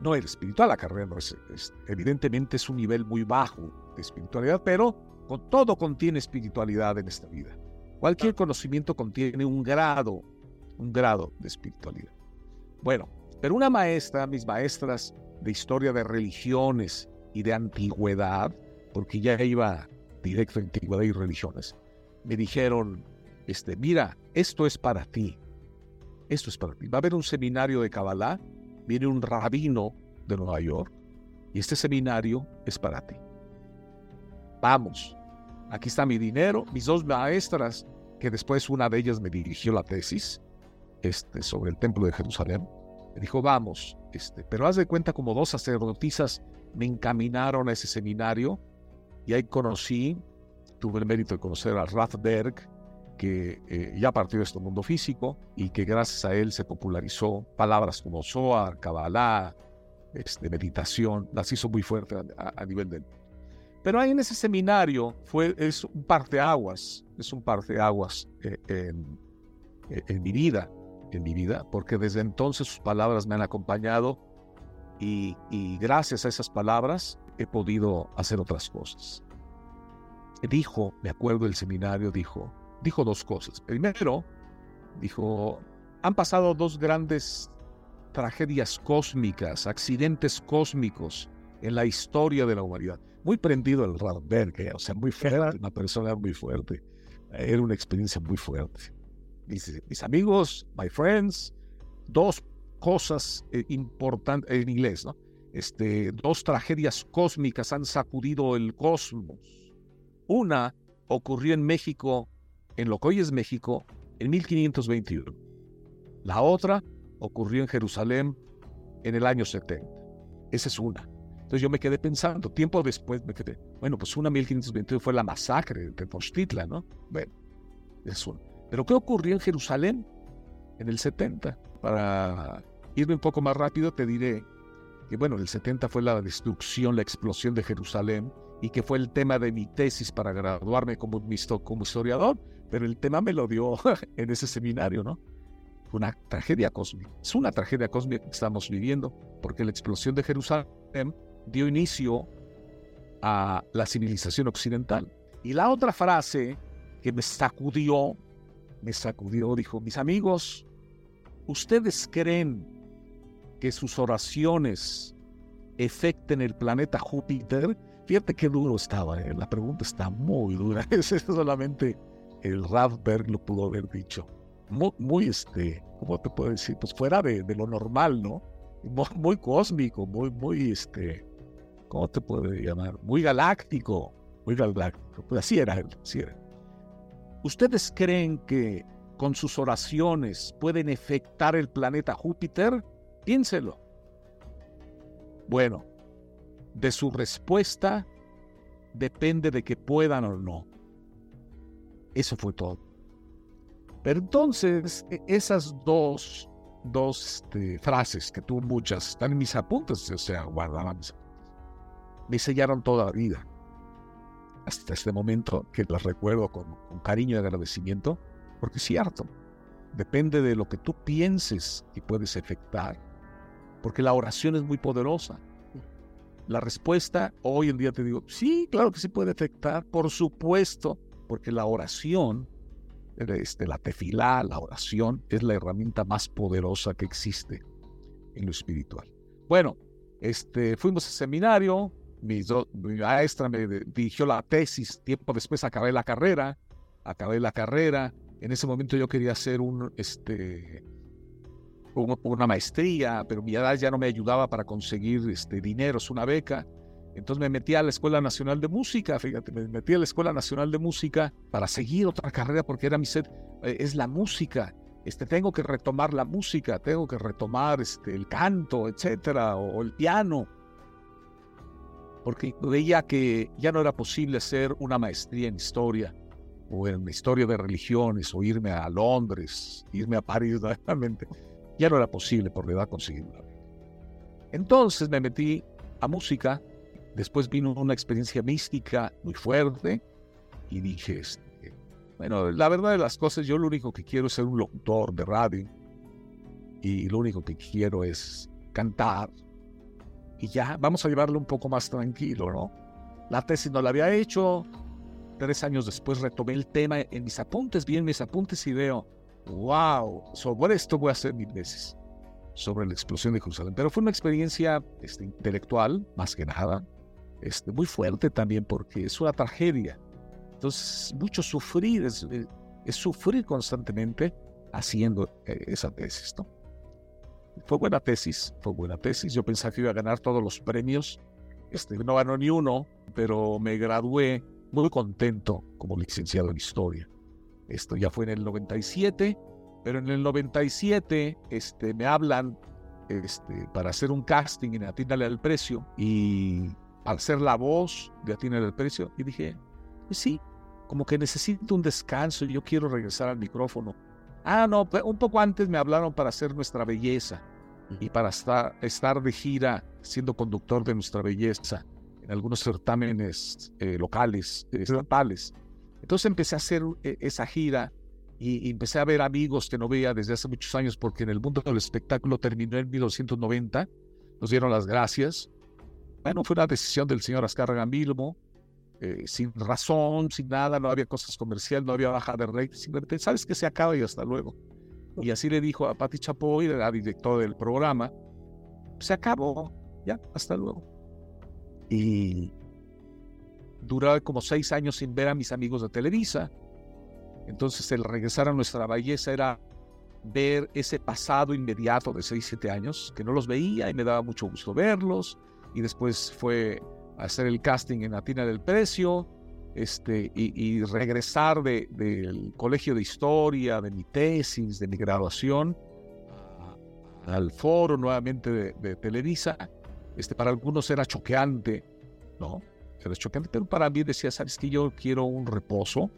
C: no el espiritual, la carrera es, evidentemente es un nivel muy bajo de espiritualidad, pero con, todo contiene espiritualidad en esta vida. Cualquier conocimiento contiene un grado, un grado de espiritualidad. Bueno, pero una maestra, mis maestras de historia de religiones y de antigüedad, porque ya iba directo a antigüedad y religiones, me dijeron, este, mira, esto es para ti. Esto es para ti. Va a haber un seminario de Kabbalah, viene un rabino de Nueva York, y este seminario es para ti. Vamos, aquí está mi dinero, mis dos maestras, que después una de ellas me dirigió la tesis este, sobre el templo de Jerusalén, me dijo, vamos, este, pero haz de cuenta como dos sacerdotisas me encaminaron a ese seminario y ahí conocí, tuve el mérito de conocer a Rathberg, que eh, ya partió de este mundo físico y que gracias a él se popularizó palabras como Zohar, Kabbalah, este, meditación, las hizo muy fuerte a, nivel de... Pero ahí en ese seminario fue, es un parteaguas, es un parteaguas eh, en, en mi vida, en mi vida, porque desde entonces sus palabras me han acompañado y, y gracias a esas palabras he podido hacer otras cosas. Dijo, me acuerdo del seminario, dijo, dijo dos cosas. Primero, dijo, han pasado dos grandes tragedias cósmicas, accidentes cósmicos en la historia de la humanidad. Muy prendido el Radberg, eh, o sea, muy fuerte, una persona muy fuerte. Era una experiencia muy fuerte. Dice, mis amigos, my friends, dos cosas eh, importantes en inglés, ¿no? Este, dos tragedias cósmicas han sacudido el cosmos. Una ocurrió en México en lo que hoy es México en 1521. La otra ocurrió en Jerusalén en el año 70. Esa es una. Entonces yo me quedé pensando, tiempo después me quedé, bueno, pues una 1521 fue la masacre de Tenochtitlan, ¿no? Bueno, es. Pero ¿qué ocurrió en Jerusalén en el 70? Para irme un poco más rápido, te diré que, bueno, el 70 fue la destrucción, la explosión de Jerusalén, y que fue el tema de mi tesis para graduarme como, como historiador pero el tema me lo dio <laughs> en ese seminario, ¿no? Fue una tragedia cósmica. Es una tragedia cósmica que estamos viviendo, porque la explosión de Jerusalén dio inicio a la civilización occidental. Y la otra frase que me sacudió, me sacudió, dijo, mis amigos, ¿ustedes creen que sus oraciones efecten el planeta Júpiter? Fíjate qué duro estaba, ¿eh? la pregunta está muy dura. <laughs> Es solamente el Rathberg lo pudo haber dicho. Muy, este, ¿cómo te puedo decir? Pues fuera de, lo normal, ¿no? Muy, cósmico, muy, muy, este, ¿cómo te puedo llamar? Muy galáctico, muy galáctico. Pues así era él. ¿Ustedes creen que con sus oraciones pueden afectar el planeta Júpiter? Piénselo. Bueno, de su respuesta depende de que puedan o no. Eso fue todo. Pero entonces, e, esas dos, dos este, frases, que tuvo muchas, están en mis apuntes, o sea, guardaban mis apuntes, me sellaron toda la vida. Hasta este momento que las recuerdo con, con cariño y agradecimiento, porque es cierto, depende de lo que tú pienses que puedes efectuar, porque la oración es muy poderosa. La respuesta, hoy en día te digo, sí, claro que sí puede afectar, por supuesto, porque la oración, este, la tefilá, la oración, es la herramienta más poderosa que existe en lo espiritual. Bueno, este, fuimos al seminario, mi, maestra me dirigió la tesis, tiempo después acabé la carrera, acabé la carrera, en ese momento yo quería hacer un, este, una maestría, pero mi edad ya no me ayudaba para conseguir este, dineros, una beca, entonces me metí a la Escuela Nacional de Música, fíjate, me metí a la Escuela Nacional de Música para seguir otra carrera porque era mi sed, eh, es la música. Este, tengo que retomar la música, tengo que retomar este, el canto, etcétera, o, el piano. Porque veía que ya no era posible hacer una maestría en historia, o en historia de religiones, o irme a Londres, irme a París, <laughs> realmente. Ya no era posible por la edad conseguir una Entonces me metí a música Después vino una experiencia mística muy fuerte y dije, este, Bueno, la verdad de las cosas, yo lo único que quiero es ser un locutor de radio. Y lo único que quiero es cantar. Y ya, vamos a llevarlo un poco más tranquilo, ¿no? La tesis no la había hecho. Tres años después retomé el tema en mis apuntes, bien mis apuntes y veo, wow, sobre esto voy a hacer mil veces, sobre la explosión de Jerusalén. Pero fue una experiencia este, intelectual, más que nada, este, muy fuerte también porque es una tragedia. Entonces, mucho sufrir es, eh, es sufrir constantemente haciendo eh, esa tesis, ¿no? Fue buena tesis, fue buena tesis. Yo pensaba que iba a ganar todos los premios. Este, no ganó ni uno, pero me gradué muy contento como licenciado en historia. Esto ya fue en el 97, pero en el 97 este, me hablan este, para hacer un casting en Atínale al Precio y al ser la voz de Atínale al Precio, y dije, pues sí, como que necesito un descanso yo quiero regresar al micrófono. Ah, no, un poco antes me hablaron para hacer Nuestra Belleza y para estar, estar de gira siendo conductor de Nuestra Belleza en algunos certámenes eh, locales, eh, estatales. Entonces empecé a hacer eh, esa gira y, empecé a ver amigos que no veía desde hace muchos años porque en el mundo del espectáculo terminó en 1990, nos dieron las gracias. Bueno, fue una decisión del señor Azcárraga Milmo, sin razón, sin nada, no había cosas comerciales, no había baja de rating, simplemente, sabes que se acaba y hasta luego. Y así le dijo a Patti Chapoy, la directora del programa, se acabó, ya, hasta luego y duraba como seis años sin ver a mis amigos de Televisa. Entonces el regresar a nuestra belleza era ver ese pasado inmediato de seis, siete años, que no los veía y me daba mucho gusto verlos. Y después fue hacer el casting en Atina del Precio este, y, regresar del colegio de historia, de mi tesis, de mi graduación, al foro nuevamente de, de Televisa este, para algunos era choqueante, ¿no? Era choqueante, pero para mí decía, sabes que yo quiero un reposo,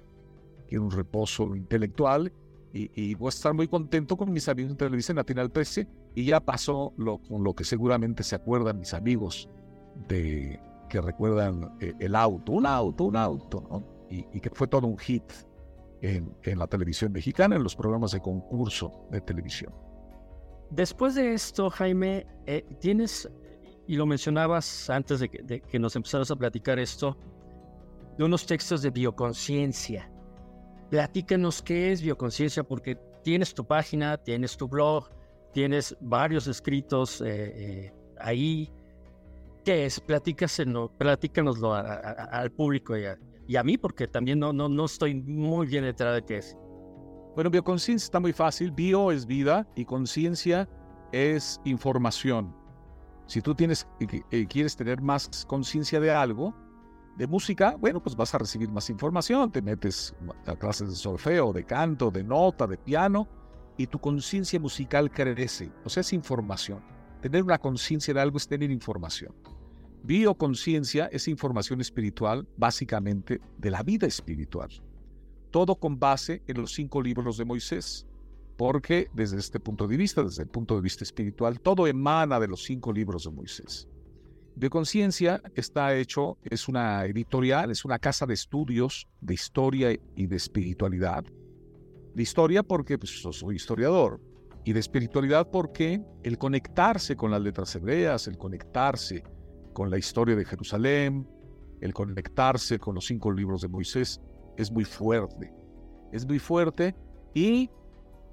C: quiero un reposo intelectual y, voy a estar muy contento con mis amigos en televisión Nacional 13 y ya pasó lo, con lo que seguramente se acuerdan mis amigos de que recuerdan eh, el auto, un auto, un auto, ¿no? Y, que fue todo un hit en, la televisión mexicana, en los programas de concurso de televisión.
B: Después de esto, Jaime, eh, tienes y lo mencionabas antes de que, nos empezaras a platicar esto, de unos textos de bioconciencia. Platícanos qué es bioconciencia, porque tienes tu página, tienes tu blog, tienes varios escritos eh, ahí. ¿Qué es? Platícanoslo, platícanoslo al público y a, y a, mí, porque también no, no, no estoy muy bien enterado de qué es.
C: Bueno, bioconciencia está muy fácil. Bio es vida y conciencia es información. Si tú tienes, quieres tener más conciencia de algo, de música, bueno, pues vas a recibir más información, te metes a clases de solfeo, de canto, de nota, de piano, y tu conciencia musical crece, o sea, es información. Tener una conciencia de algo es tener información. Bioconciencia es información espiritual, básicamente de la vida espiritual. Todo con base en los cinco libros de Moisés porque desde este punto de vista, desde el punto de vista espiritual, todo emana de los cinco libros de Moisés. De Conciencia está hecho, es una editorial, es una casa de estudios de historia y de espiritualidad. De historia porque pues, soy historiador, y de espiritualidad porque el conectarse con las letras hebreas, el conectarse con la historia de Jerusalén, el conectarse con los cinco libros de Moisés es muy fuerte. Es muy fuerte y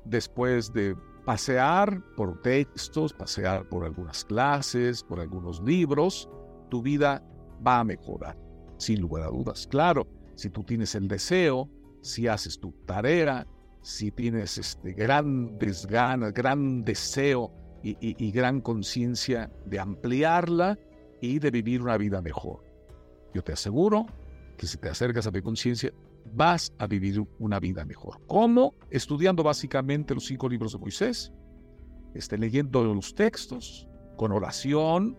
C: después de pasear por textos, pasear por algunas clases, por algunos libros, tu vida va a mejorar, sin lugar a dudas. Claro, si tú tienes el deseo, si haces tu tarea, si tienes este grandes ganas, gran deseo y, y gran conciencia de ampliarla y de vivir una vida mejor. Yo te aseguro que si te acercas a mi conciencia, vas a vivir una vida mejor. ¿Cómo? Estudiando básicamente los cinco libros de Moisés, este, leyendo los textos, con oración,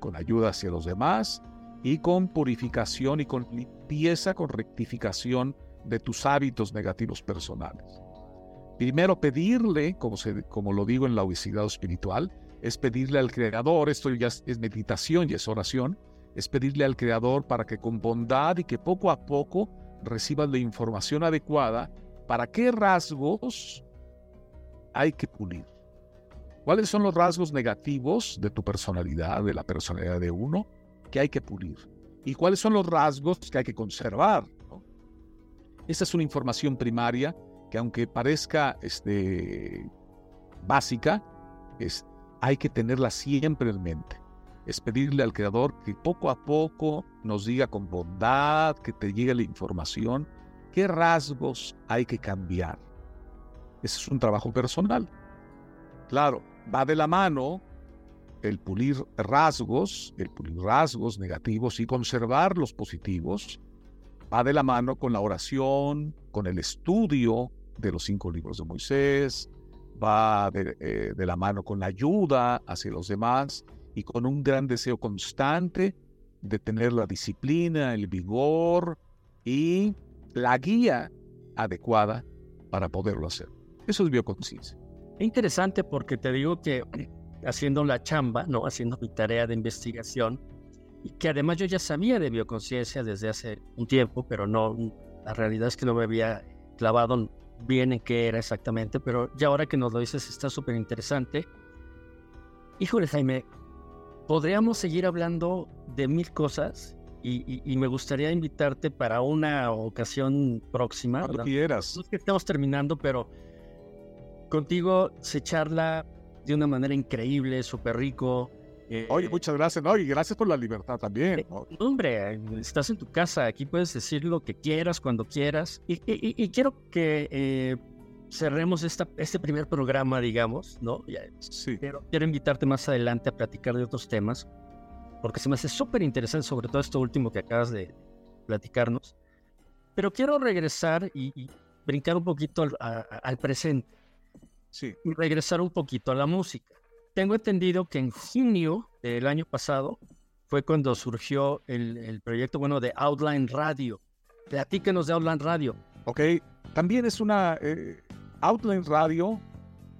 C: con ayuda hacia los demás y con purificación y con limpieza, con rectificación de tus hábitos negativos personales. Primero pedirle, como, se, como lo digo en la obesidad espiritual, es pedirle al Creador, esto ya es meditación y es oración, es pedirle al Creador para que con bondad y que poco a poco recibas la información adecuada para qué rasgos hay que pulir. ¿Cuáles son los rasgos negativos de tu personalidad, de la personalidad de uno, que hay que pulir? ¿Y cuáles son los rasgos que hay que conservar? Esa es una información primaria que aunque parezca este, básica, hay que tenerla siempre en mente. Es pedirle al Creador que poco a poco nos diga con bondad, que te llegue la información, qué rasgos hay que cambiar. Ese es un trabajo personal. Claro, va de la mano el pulir rasgos, el pulir rasgos negativos y conservar los positivos, va de la mano con la oración, con el estudio de los cinco libros de Moisés, va de, eh, de la mano con la ayuda hacia los demás y con un gran deseo constante de tener la disciplina, el vigor y la guía adecuada para poderlo hacer. Eso es bioconciencia.
B: Interesante porque te digo que <clears throat> haciendo la chamba, ¿no? haciendo mi tarea de investigación, y que además yo ya sabía de bioconciencia desde hace un tiempo, pero no, la realidad es que no me había clavado bien en qué era exactamente, pero ya ahora que nos lo dices está súper interesante. Híjole Jaime, podríamos seguir hablando de mil cosas y, me gustaría invitarte para una ocasión próxima.
C: Cuando quieras.
B: No es que estamos terminando, pero contigo se charla de una manera increíble, súper rico.
C: Eh, Oye, muchas gracias, ¿no? Y gracias por la libertad también. Eh,
B: hombre, estás en tu casa, aquí puedes decir lo que quieras, cuando quieras. Y, quiero que eh, cerremos esta, este primer programa, digamos, ¿no?
C: Sí.
B: Pero quiero invitarte más adelante a platicar de otros temas, porque se me hace súper interesante, sobre todo esto último que acabas de platicarnos. Pero quiero regresar y, brincar un poquito al presente.
C: Sí.
B: Y regresar un poquito a la música. Tengo entendido que en junio del año pasado fue cuando surgió el, proyecto, bueno, de Outline Radio. Platíquenos de Outline Radio.
C: Ok, también es una... Eh, Outline Radio,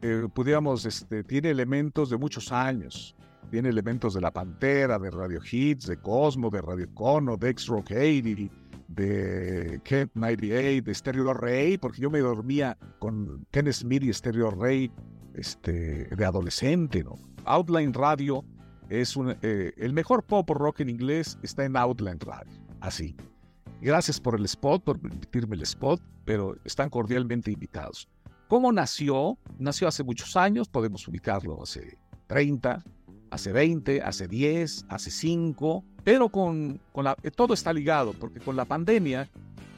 C: eh, pudiéramos, este, tiene elementos de muchos años. Tiene elementos de La Pantera, de Radio Hits, de Cosmo, de Radio Cono, de X-Rock 80, de Kent 98, de Stereo Rey, porque yo me dormía con Ken Smith y Stereo Rey este, de adolescente, ¿no? Outline Radio es eh, el mejor pop rock en inglés está en Outline Radio, así. Gracias por el spot, por permitirme el spot, pero están cordialmente invitados. ¿Cómo nació? Nació hace muchos años, podemos ubicarlo hace 30, hace 20, hace 10, hace 5, pero con, con la, eh, todo está ligado, porque con la pandemia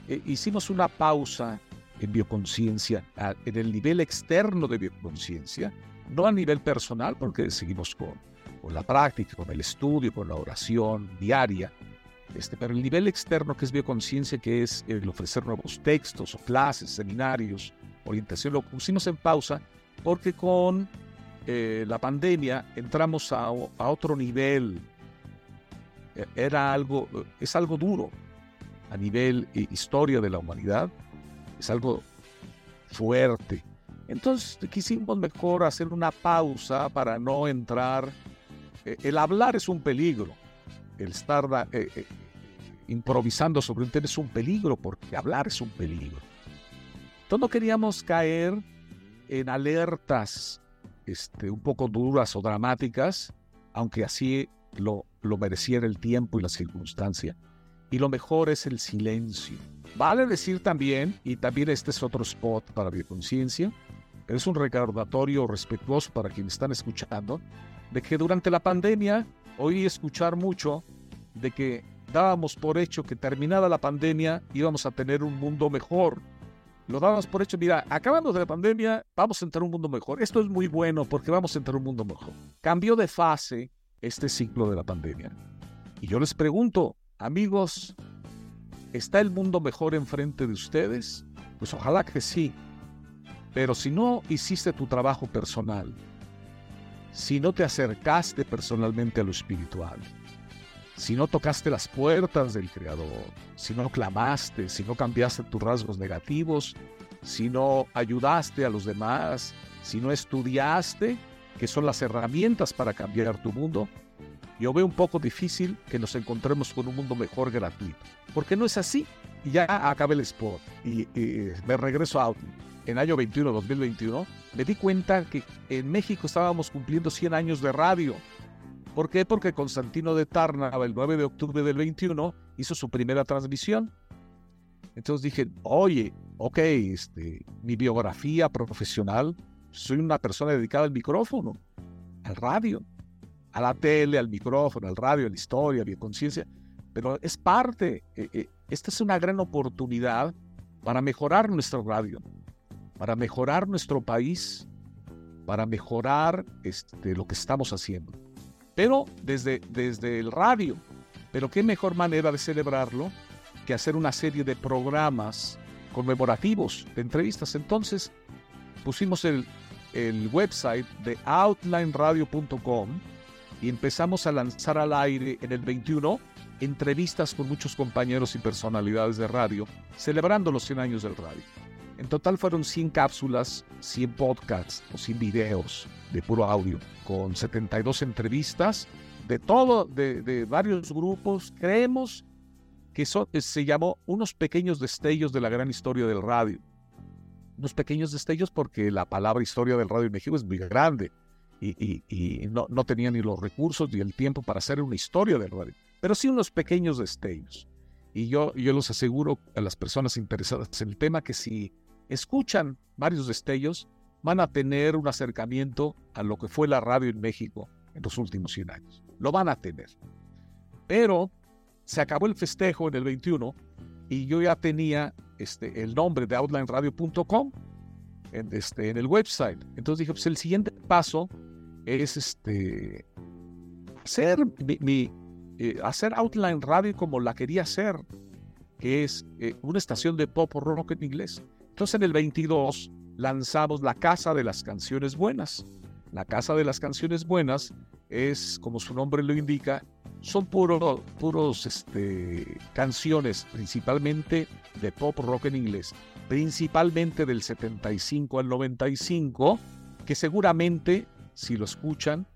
C: eh, hicimos una pausa en bioconciencia, en el nivel externo de bioconciencia, no a nivel personal, porque seguimos con, con la práctica, con el estudio, con la oración diaria, este, pero el nivel externo que es bioconciencia, que es el ofrecer nuevos textos o clases, seminarios, orientación, lo pusimos en pausa porque con eh, la pandemia entramos a, a, otro nivel. Era algo, es algo duro a nivel eh, historia de la humanidad es algo fuerte. Entonces quisimos mejor hacer una pausa para no entrar. Eh, el hablar es un peligro. El estar eh, improvisando sobre un tema es un peligro porque hablar es un peligro. Entonces no queríamos caer en alertas este, un poco duras o dramáticas, aunque así lo, lo mereciera el tiempo y la circunstancia. Y lo mejor es el silencio Vale decir también, y también este es otro spot para conciencia, es un recordatorio respetuoso para quienes están escuchando, de que durante la pandemia oí escuchar mucho de que dábamos por hecho que terminada la pandemia íbamos a tener un mundo mejor. Lo dábamos por hecho, mira, acabando de la pandemia, vamos a entrar en un mundo mejor. Esto es muy bueno porque vamos a entrar en un mundo mejor. Cambió de fase este ciclo de la pandemia. Y yo les pregunto, amigos, ¿Está el mundo mejor enfrente de ustedes? Pues ojalá que sí. Pero si no hiciste tu trabajo personal, si no te acercaste personalmente a lo espiritual, si no tocaste las puertas del Creador, si no clamaste, si no cambiaste tus rasgos negativos, si no ayudaste a los demás, si no estudiaste, que son las herramientas para cambiar tu mundo, yo veo un poco difícil que nos encontremos con un mundo mejor gratuito. Porque no es así. y ya acabé el sport y, me regreso a en año 21, 2021, me di cuenta que en México estábamos cumpliendo 100 años de radio. ¿Por qué? Porque Constantino de Tarnava, el 9 de octubre del 21, hizo su primera transmisión. Entonces dije, oye, ok, este, mi biografía profesional, soy una persona dedicada al micrófono, al radio, a la tele, al micrófono, al radio, a la historia, a mi conciencia, pero es parte. Eh, eh, esta es una gran oportunidad para mejorar nuestro radio, para mejorar nuestro país, para mejorar este, lo que estamos haciendo. Pero desde, desde el radio. Pero qué mejor manera de celebrarlo que hacer una serie de programas conmemorativos, de entrevistas. Entonces pusimos el, el website de outlineradio.com y empezamos a lanzar al aire en el 21 entrevistas con muchos compañeros y personalidades de radio, celebrando los 100 años del radio. En total fueron 100 cápsulas, 100 podcasts o 100 videos de puro audio, con 72 entrevistas de todo, de, varios grupos. Creemos que se llamó Unos pequeños destellos de la gran historia del radio. Unos pequeños destellos porque la palabra historia del radio en México es muy grande y, no, no tenía ni los recursos ni el tiempo para hacer una historia del radio, pero sí unos pequeños destellos. Y yo, yo los aseguro a las personas interesadas en el tema que si escuchan varios destellos, van a tener un acercamiento a lo que fue la radio en México en los últimos 100 años. Lo van a tener. Pero se acabó el festejo en el 21 y yo ya tenía este, el nombre de outlineradio.com en, este, en el website. Entonces dije, pues el siguiente paso es este, hacer, eh, hacer Outline Radio como la quería hacer, que es eh, una estación de pop rock en inglés. Entonces en el 22 lanzamos La Casa de las Canciones Buenas. La Casa de las Canciones Buenas es, como su nombre lo indica, son puro, puros este, canciones, principalmente de pop rock en inglés, principalmente del 75 al 95, que seguramente, si lo escuchan,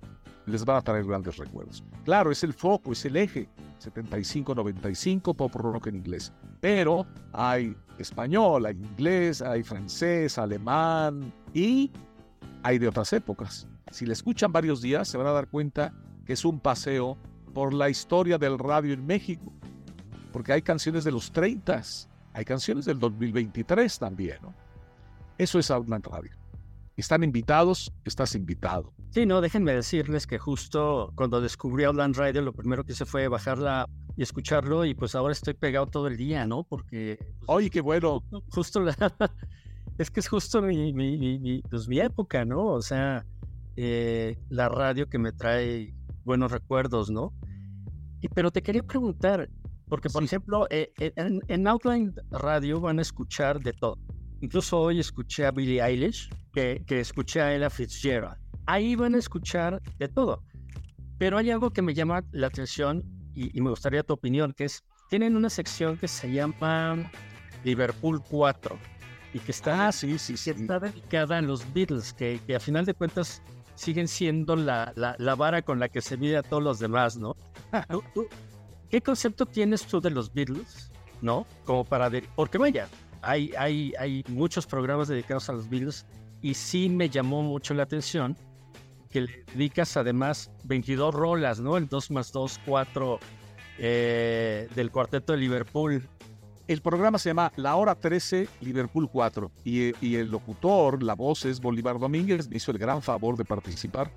C: les van a traer grandes recuerdos. Claro, es el foco, es el eje, 75-95, pop rock en inglés. Pero hay español, hay inglés, hay francés, alemán y hay de otras épocas. Si le escuchan varios días, se van a dar cuenta que es un paseo por la historia del radio en México. Porque hay canciones de los 30, hay canciones del 2023 también. ¿no? Eso es Outland Radio. Están invitados, estás invitado.
B: Sí, no, déjenme decirles que justo cuando descubrí Outland Radio, lo primero que hice fue bajarla y escucharlo y pues ahora estoy pegado todo el día, ¿no? Porque... Pues,
C: Oye, qué bueno.
B: Justo la... <laughs> es que es justo mi, mi, pues, mi época, ¿no? O sea, eh, la radio que me trae buenos recuerdos, ¿no? Y, pero te quería preguntar, porque por ejemplo, eh, en, en, Outline Radio van a escuchar de todo. Incluso hoy escuché a Billie Eilish, que, que escuché a Ella Fitzgerald ahí van a escuchar de todo. Pero hay algo que me llama la atención y, me gustaría tu opinión, que es, tienen una sección que se llama Liverpool 4 y que está,
C: ah, sí, sí, sí.
B: está dedicada a los Beatles, que, a final de cuentas siguen siendo la, la, vara con la que se mide a todos los demás, ¿no? <laughs> ¿Qué concepto tienes tú de los Beatles? ¿No? Como para... porque vaya, hay, hay, hay muchos programas dedicados a los Beatles y sí me llamó mucho la atención que le dedicas además 22 rolas, ¿no? El 2 más 2, 4 eh, del cuarteto de Liverpool.
C: El programa se llama La Hora 13, Liverpool 4. Y, y el locutor, la voz es Bolívar Domínguez, me hizo el gran favor de participar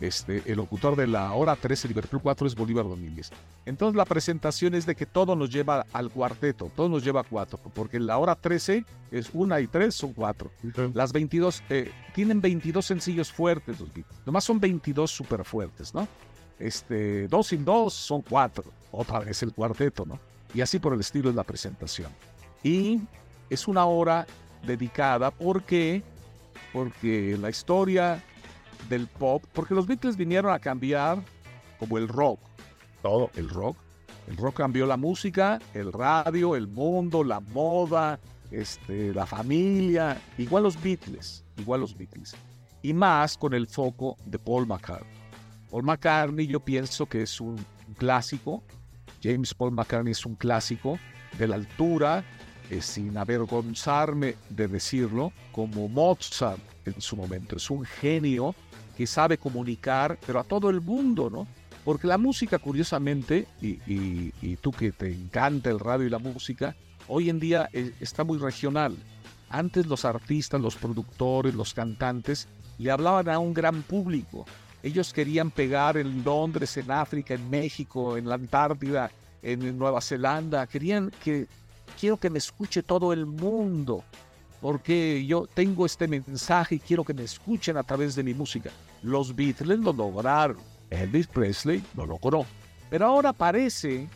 C: este, el locutor de la hora 13 Liverpool 4 es Bolívar Domínguez. Entonces la presentación es de que todo nos lleva al cuarteto, todo nos lleva a cuatro, porque la hora 13 es una y tres, son cuatro. Las 22, eh, tienen 22 sencillos fuertes los Nomás son 22 súper fuertes, ¿no? Este, dos sin dos son cuatro. Otra vez el cuarteto, ¿no? Y así por el estilo es la presentación. Y es una hora dedicada porque porque la historia del pop, porque los Beatles vinieron a cambiar como el rock, todo el rock. El rock cambió la música, el radio, el mundo, la moda, este, la familia, igual los Beatles, igual los Beatles. Y más con el foco de Paul McCartney. Paul McCartney yo pienso que es un, clásico, James Paul McCartney es un clásico de la altura, eh, sin avergonzarme de decirlo, como Mozart en su momento. Es un genio que sabe comunicar, pero a todo el mundo, ¿no? Porque la música, curiosamente, y, tú que te encanta el radio y la música, hoy en día eh, está muy regional. Antes los artistas, los productores, los cantantes le hablaban a un gran público. Ellos querían pegar en Londres, en África, en México, en la Antártida, en Nueva Zelanda. Querían que, quiero que me escuche todo el mundo, porque yo tengo este mensaje y quiero que me escuchen a través de mi música. Los Beatles lo lograron, Elvis Presley lo logró, pero ahora parece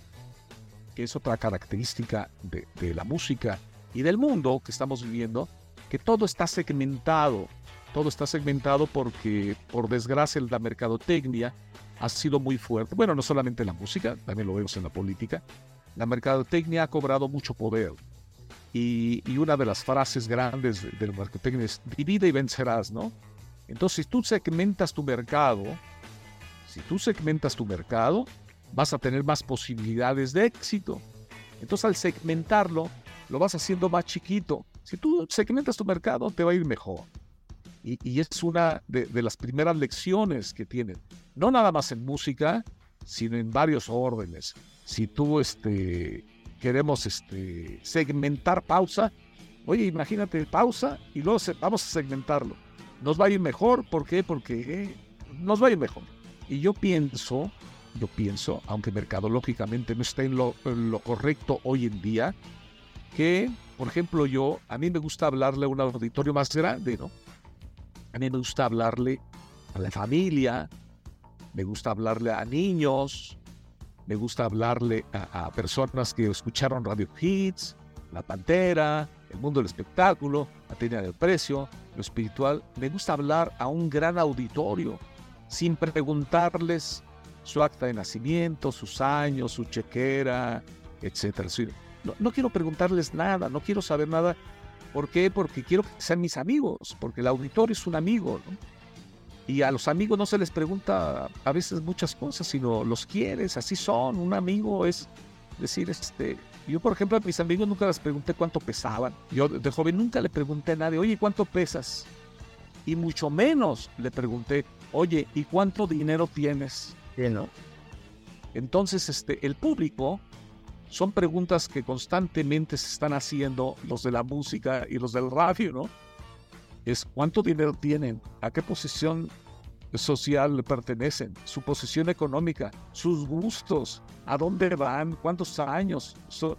C: que es otra característica de, de la música y del mundo que estamos viviendo, que todo está segmentado todo está segmentado porque, por desgracia, la mercadotecnia ha sido muy fuerte. Bueno, no solamente en la música, también lo vemos en la política. La mercadotecnia ha cobrado mucho poder. Y, una de las frases grandes de, la mercadotecnia es divide y vencerás, ¿no? Entonces, si tú segmentas tu mercado, si tú segmentas tu mercado, vas a tener más posibilidades de éxito. Entonces, al segmentarlo, lo vas haciendo más chiquito. Si tú segmentas tu mercado, te va a ir mejor. Y, es una de, las primeras lecciones que tienen. No nada más en música, sino en varios órdenes. Si tú este, queremos este, segmentar pausa, oye, imagínate pausa y luego vamos a segmentarlo. Nos va a ir mejor, ¿por qué? Porque eh, nos va a ir mejor. Y yo pienso, yo pienso, aunque mercadológicamente no esté en lo, en lo correcto hoy en día, que, por ejemplo, yo, a mí me gusta hablarle a un auditorio más grande, ¿no? A mí me gusta hablarle a la familia, me gusta hablarle a niños, me gusta hablarle a, personas que escucharon Radio Hits, La Pantera, El Mundo del Espectáculo, La Teoría del Precio, lo espiritual. Me gusta hablar a un gran auditorio sin preguntarles su acta de nacimiento, sus años, su chequera, etc. No, no quiero preguntarles nada, no quiero saber nada ¿Por qué? Porque quiero que sean mis amigos, porque el auditorio es un amigo, ¿no? Y a los amigos no se les pregunta a veces muchas cosas, sino los quieres, así son. Un amigo es decir, este, yo por ejemplo a mis amigos nunca les pregunté cuánto pesaban. Yo de joven nunca le pregunté a nadie, oye, ¿cuánto pesas? Y mucho menos le pregunté, oye, ¿y cuánto dinero tienes?
B: ¿no?
C: Entonces, este, el público son preguntas que constantemente se están haciendo los de la música y los del radio, ¿no? Es cuánto dinero tienen, a qué posición social pertenecen, su posición económica, sus gustos, a dónde van, cuántos años,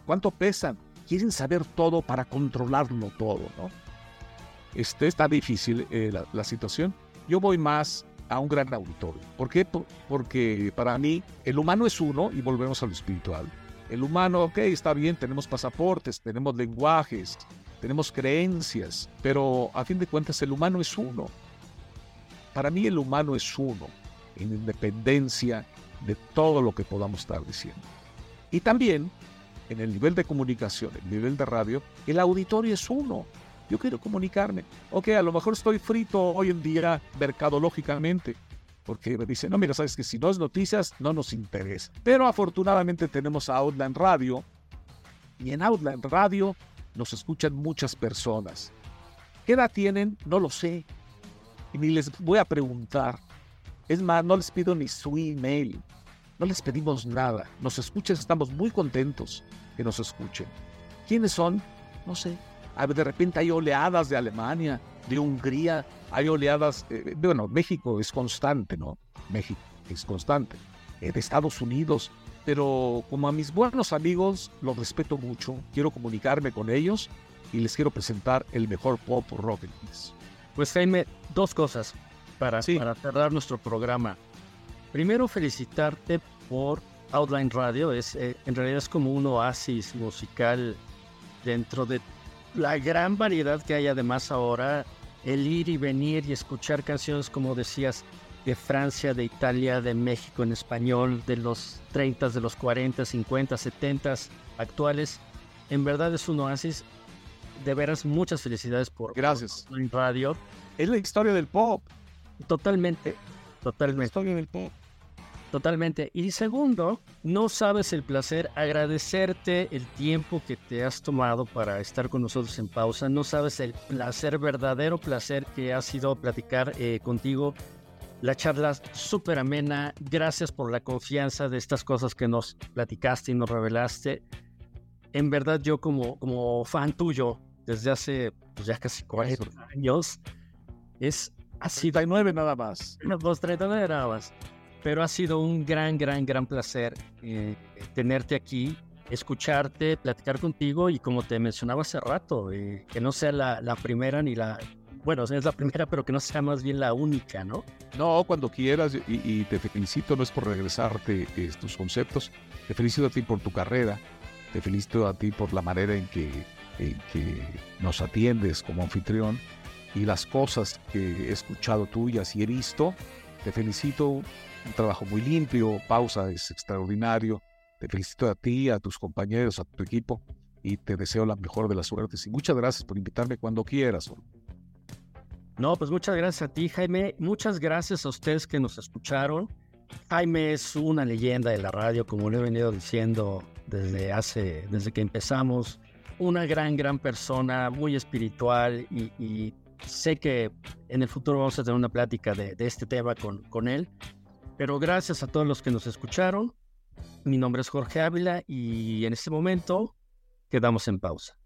C: cuánto pesan. Quieren saber todo para controlarlo todo, ¿no? Este, está difícil eh, la, la situación. Yo voy más a un gran auditorio. ¿Por qué? Porque para mí el humano es uno y volvemos a lo espiritual. El humano, ok, está bien, tenemos pasaportes, tenemos lenguajes, tenemos creencias, pero a fin de cuentas el humano es uno. Para mí el humano es uno, en independencia de todo lo que podamos estar diciendo. Y también, en el nivel de comunicación, el nivel de radio, el auditorio es uno. Yo quiero comunicarme. Ok, a lo mejor estoy frito hoy en día mercadológicamente, porque me dicen, no, mira, sabes que si no es noticias, no nos interesa. Pero afortunadamente tenemos a Outland Radio, y en Outland Radio nos escuchan muchas personas. ¿Qué edad tienen? No lo sé. Y ni les voy a preguntar. Es más, no les pido ni su email. No les pedimos nada. Nos escuchan, estamos muy contentos que nos escuchen. ¿Quiénes son? No sé. De repente hay oleadas de Alemania, de Hungría, hay oleadas, eh, bueno, México es constante, ¿no? México es constante, eh, de Estados Unidos, pero como a mis buenos amigos los respeto mucho, quiero comunicarme con ellos y les quiero presentar el mejor pop rock
B: Pues Jaime, dos cosas para, para cerrar nuestro programa. Primero, felicitarte por Outline Radio. Es, eh, en realidad es como un oasis musical dentro de la gran variedad que hay además ahora el ir y venir y escuchar canciones, como decías, de Francia, de Italia, de México en español, de los 30, de los 40, 50, 70 actuales, en verdad es un oasis. De veras, muchas felicidades por,
C: Gracias.
B: radio.
C: Es la historia del pop.
B: Totalmente, totalmente. La
C: historia del pop.
B: Totalmente. Y segundo, no sabes el placer, agradecerte el tiempo que te has tomado para estar con nosotros en pausa. No sabes el placer, verdadero placer que ha sido platicar eh, contigo. La charla súper amena. Gracias por la confianza de estas cosas que nos platicaste y nos revelaste. En verdad, yo como, como fan tuyo, desde hace pues, ya casi 40 años, es
C: así. 39 nada más.
B: No, 39 nada más pero ha sido un gran, gran, gran placer eh, tenerte aquí, escucharte, platicar contigo y como te mencionaba hace rato, eh, que no sea la, la, primera ni la, bueno, es la primera, pero que no sea más bien la única, ¿no?
C: No, cuando quieras y, te felicito, no es por regresarte estos conceptos, te felicito a ti por tu carrera, te felicito a ti por la manera en que, en que nos atiendes como anfitrión y las cosas que he escuchado tuyas y he visto. Te felicito un trabajo muy limpio, pausa es extraordinario. Te felicito a ti, a tus compañeros, a tu equipo y te deseo la mejor de las suertes. Y muchas gracias por invitarme cuando quieras.
B: No, pues muchas gracias a ti, Jaime. Muchas gracias a ustedes que nos escucharon. Jaime es una leyenda de la radio, como le he venido diciendo desde hace, desde que empezamos. Una gran, gran persona, muy espiritual y, sé que en el futuro vamos a tener una plática de, de este tema con, con él. Pero gracias a todos los que nos escucharon. Mi nombre es Jorge Ávila y en este momento quedamos en pausa.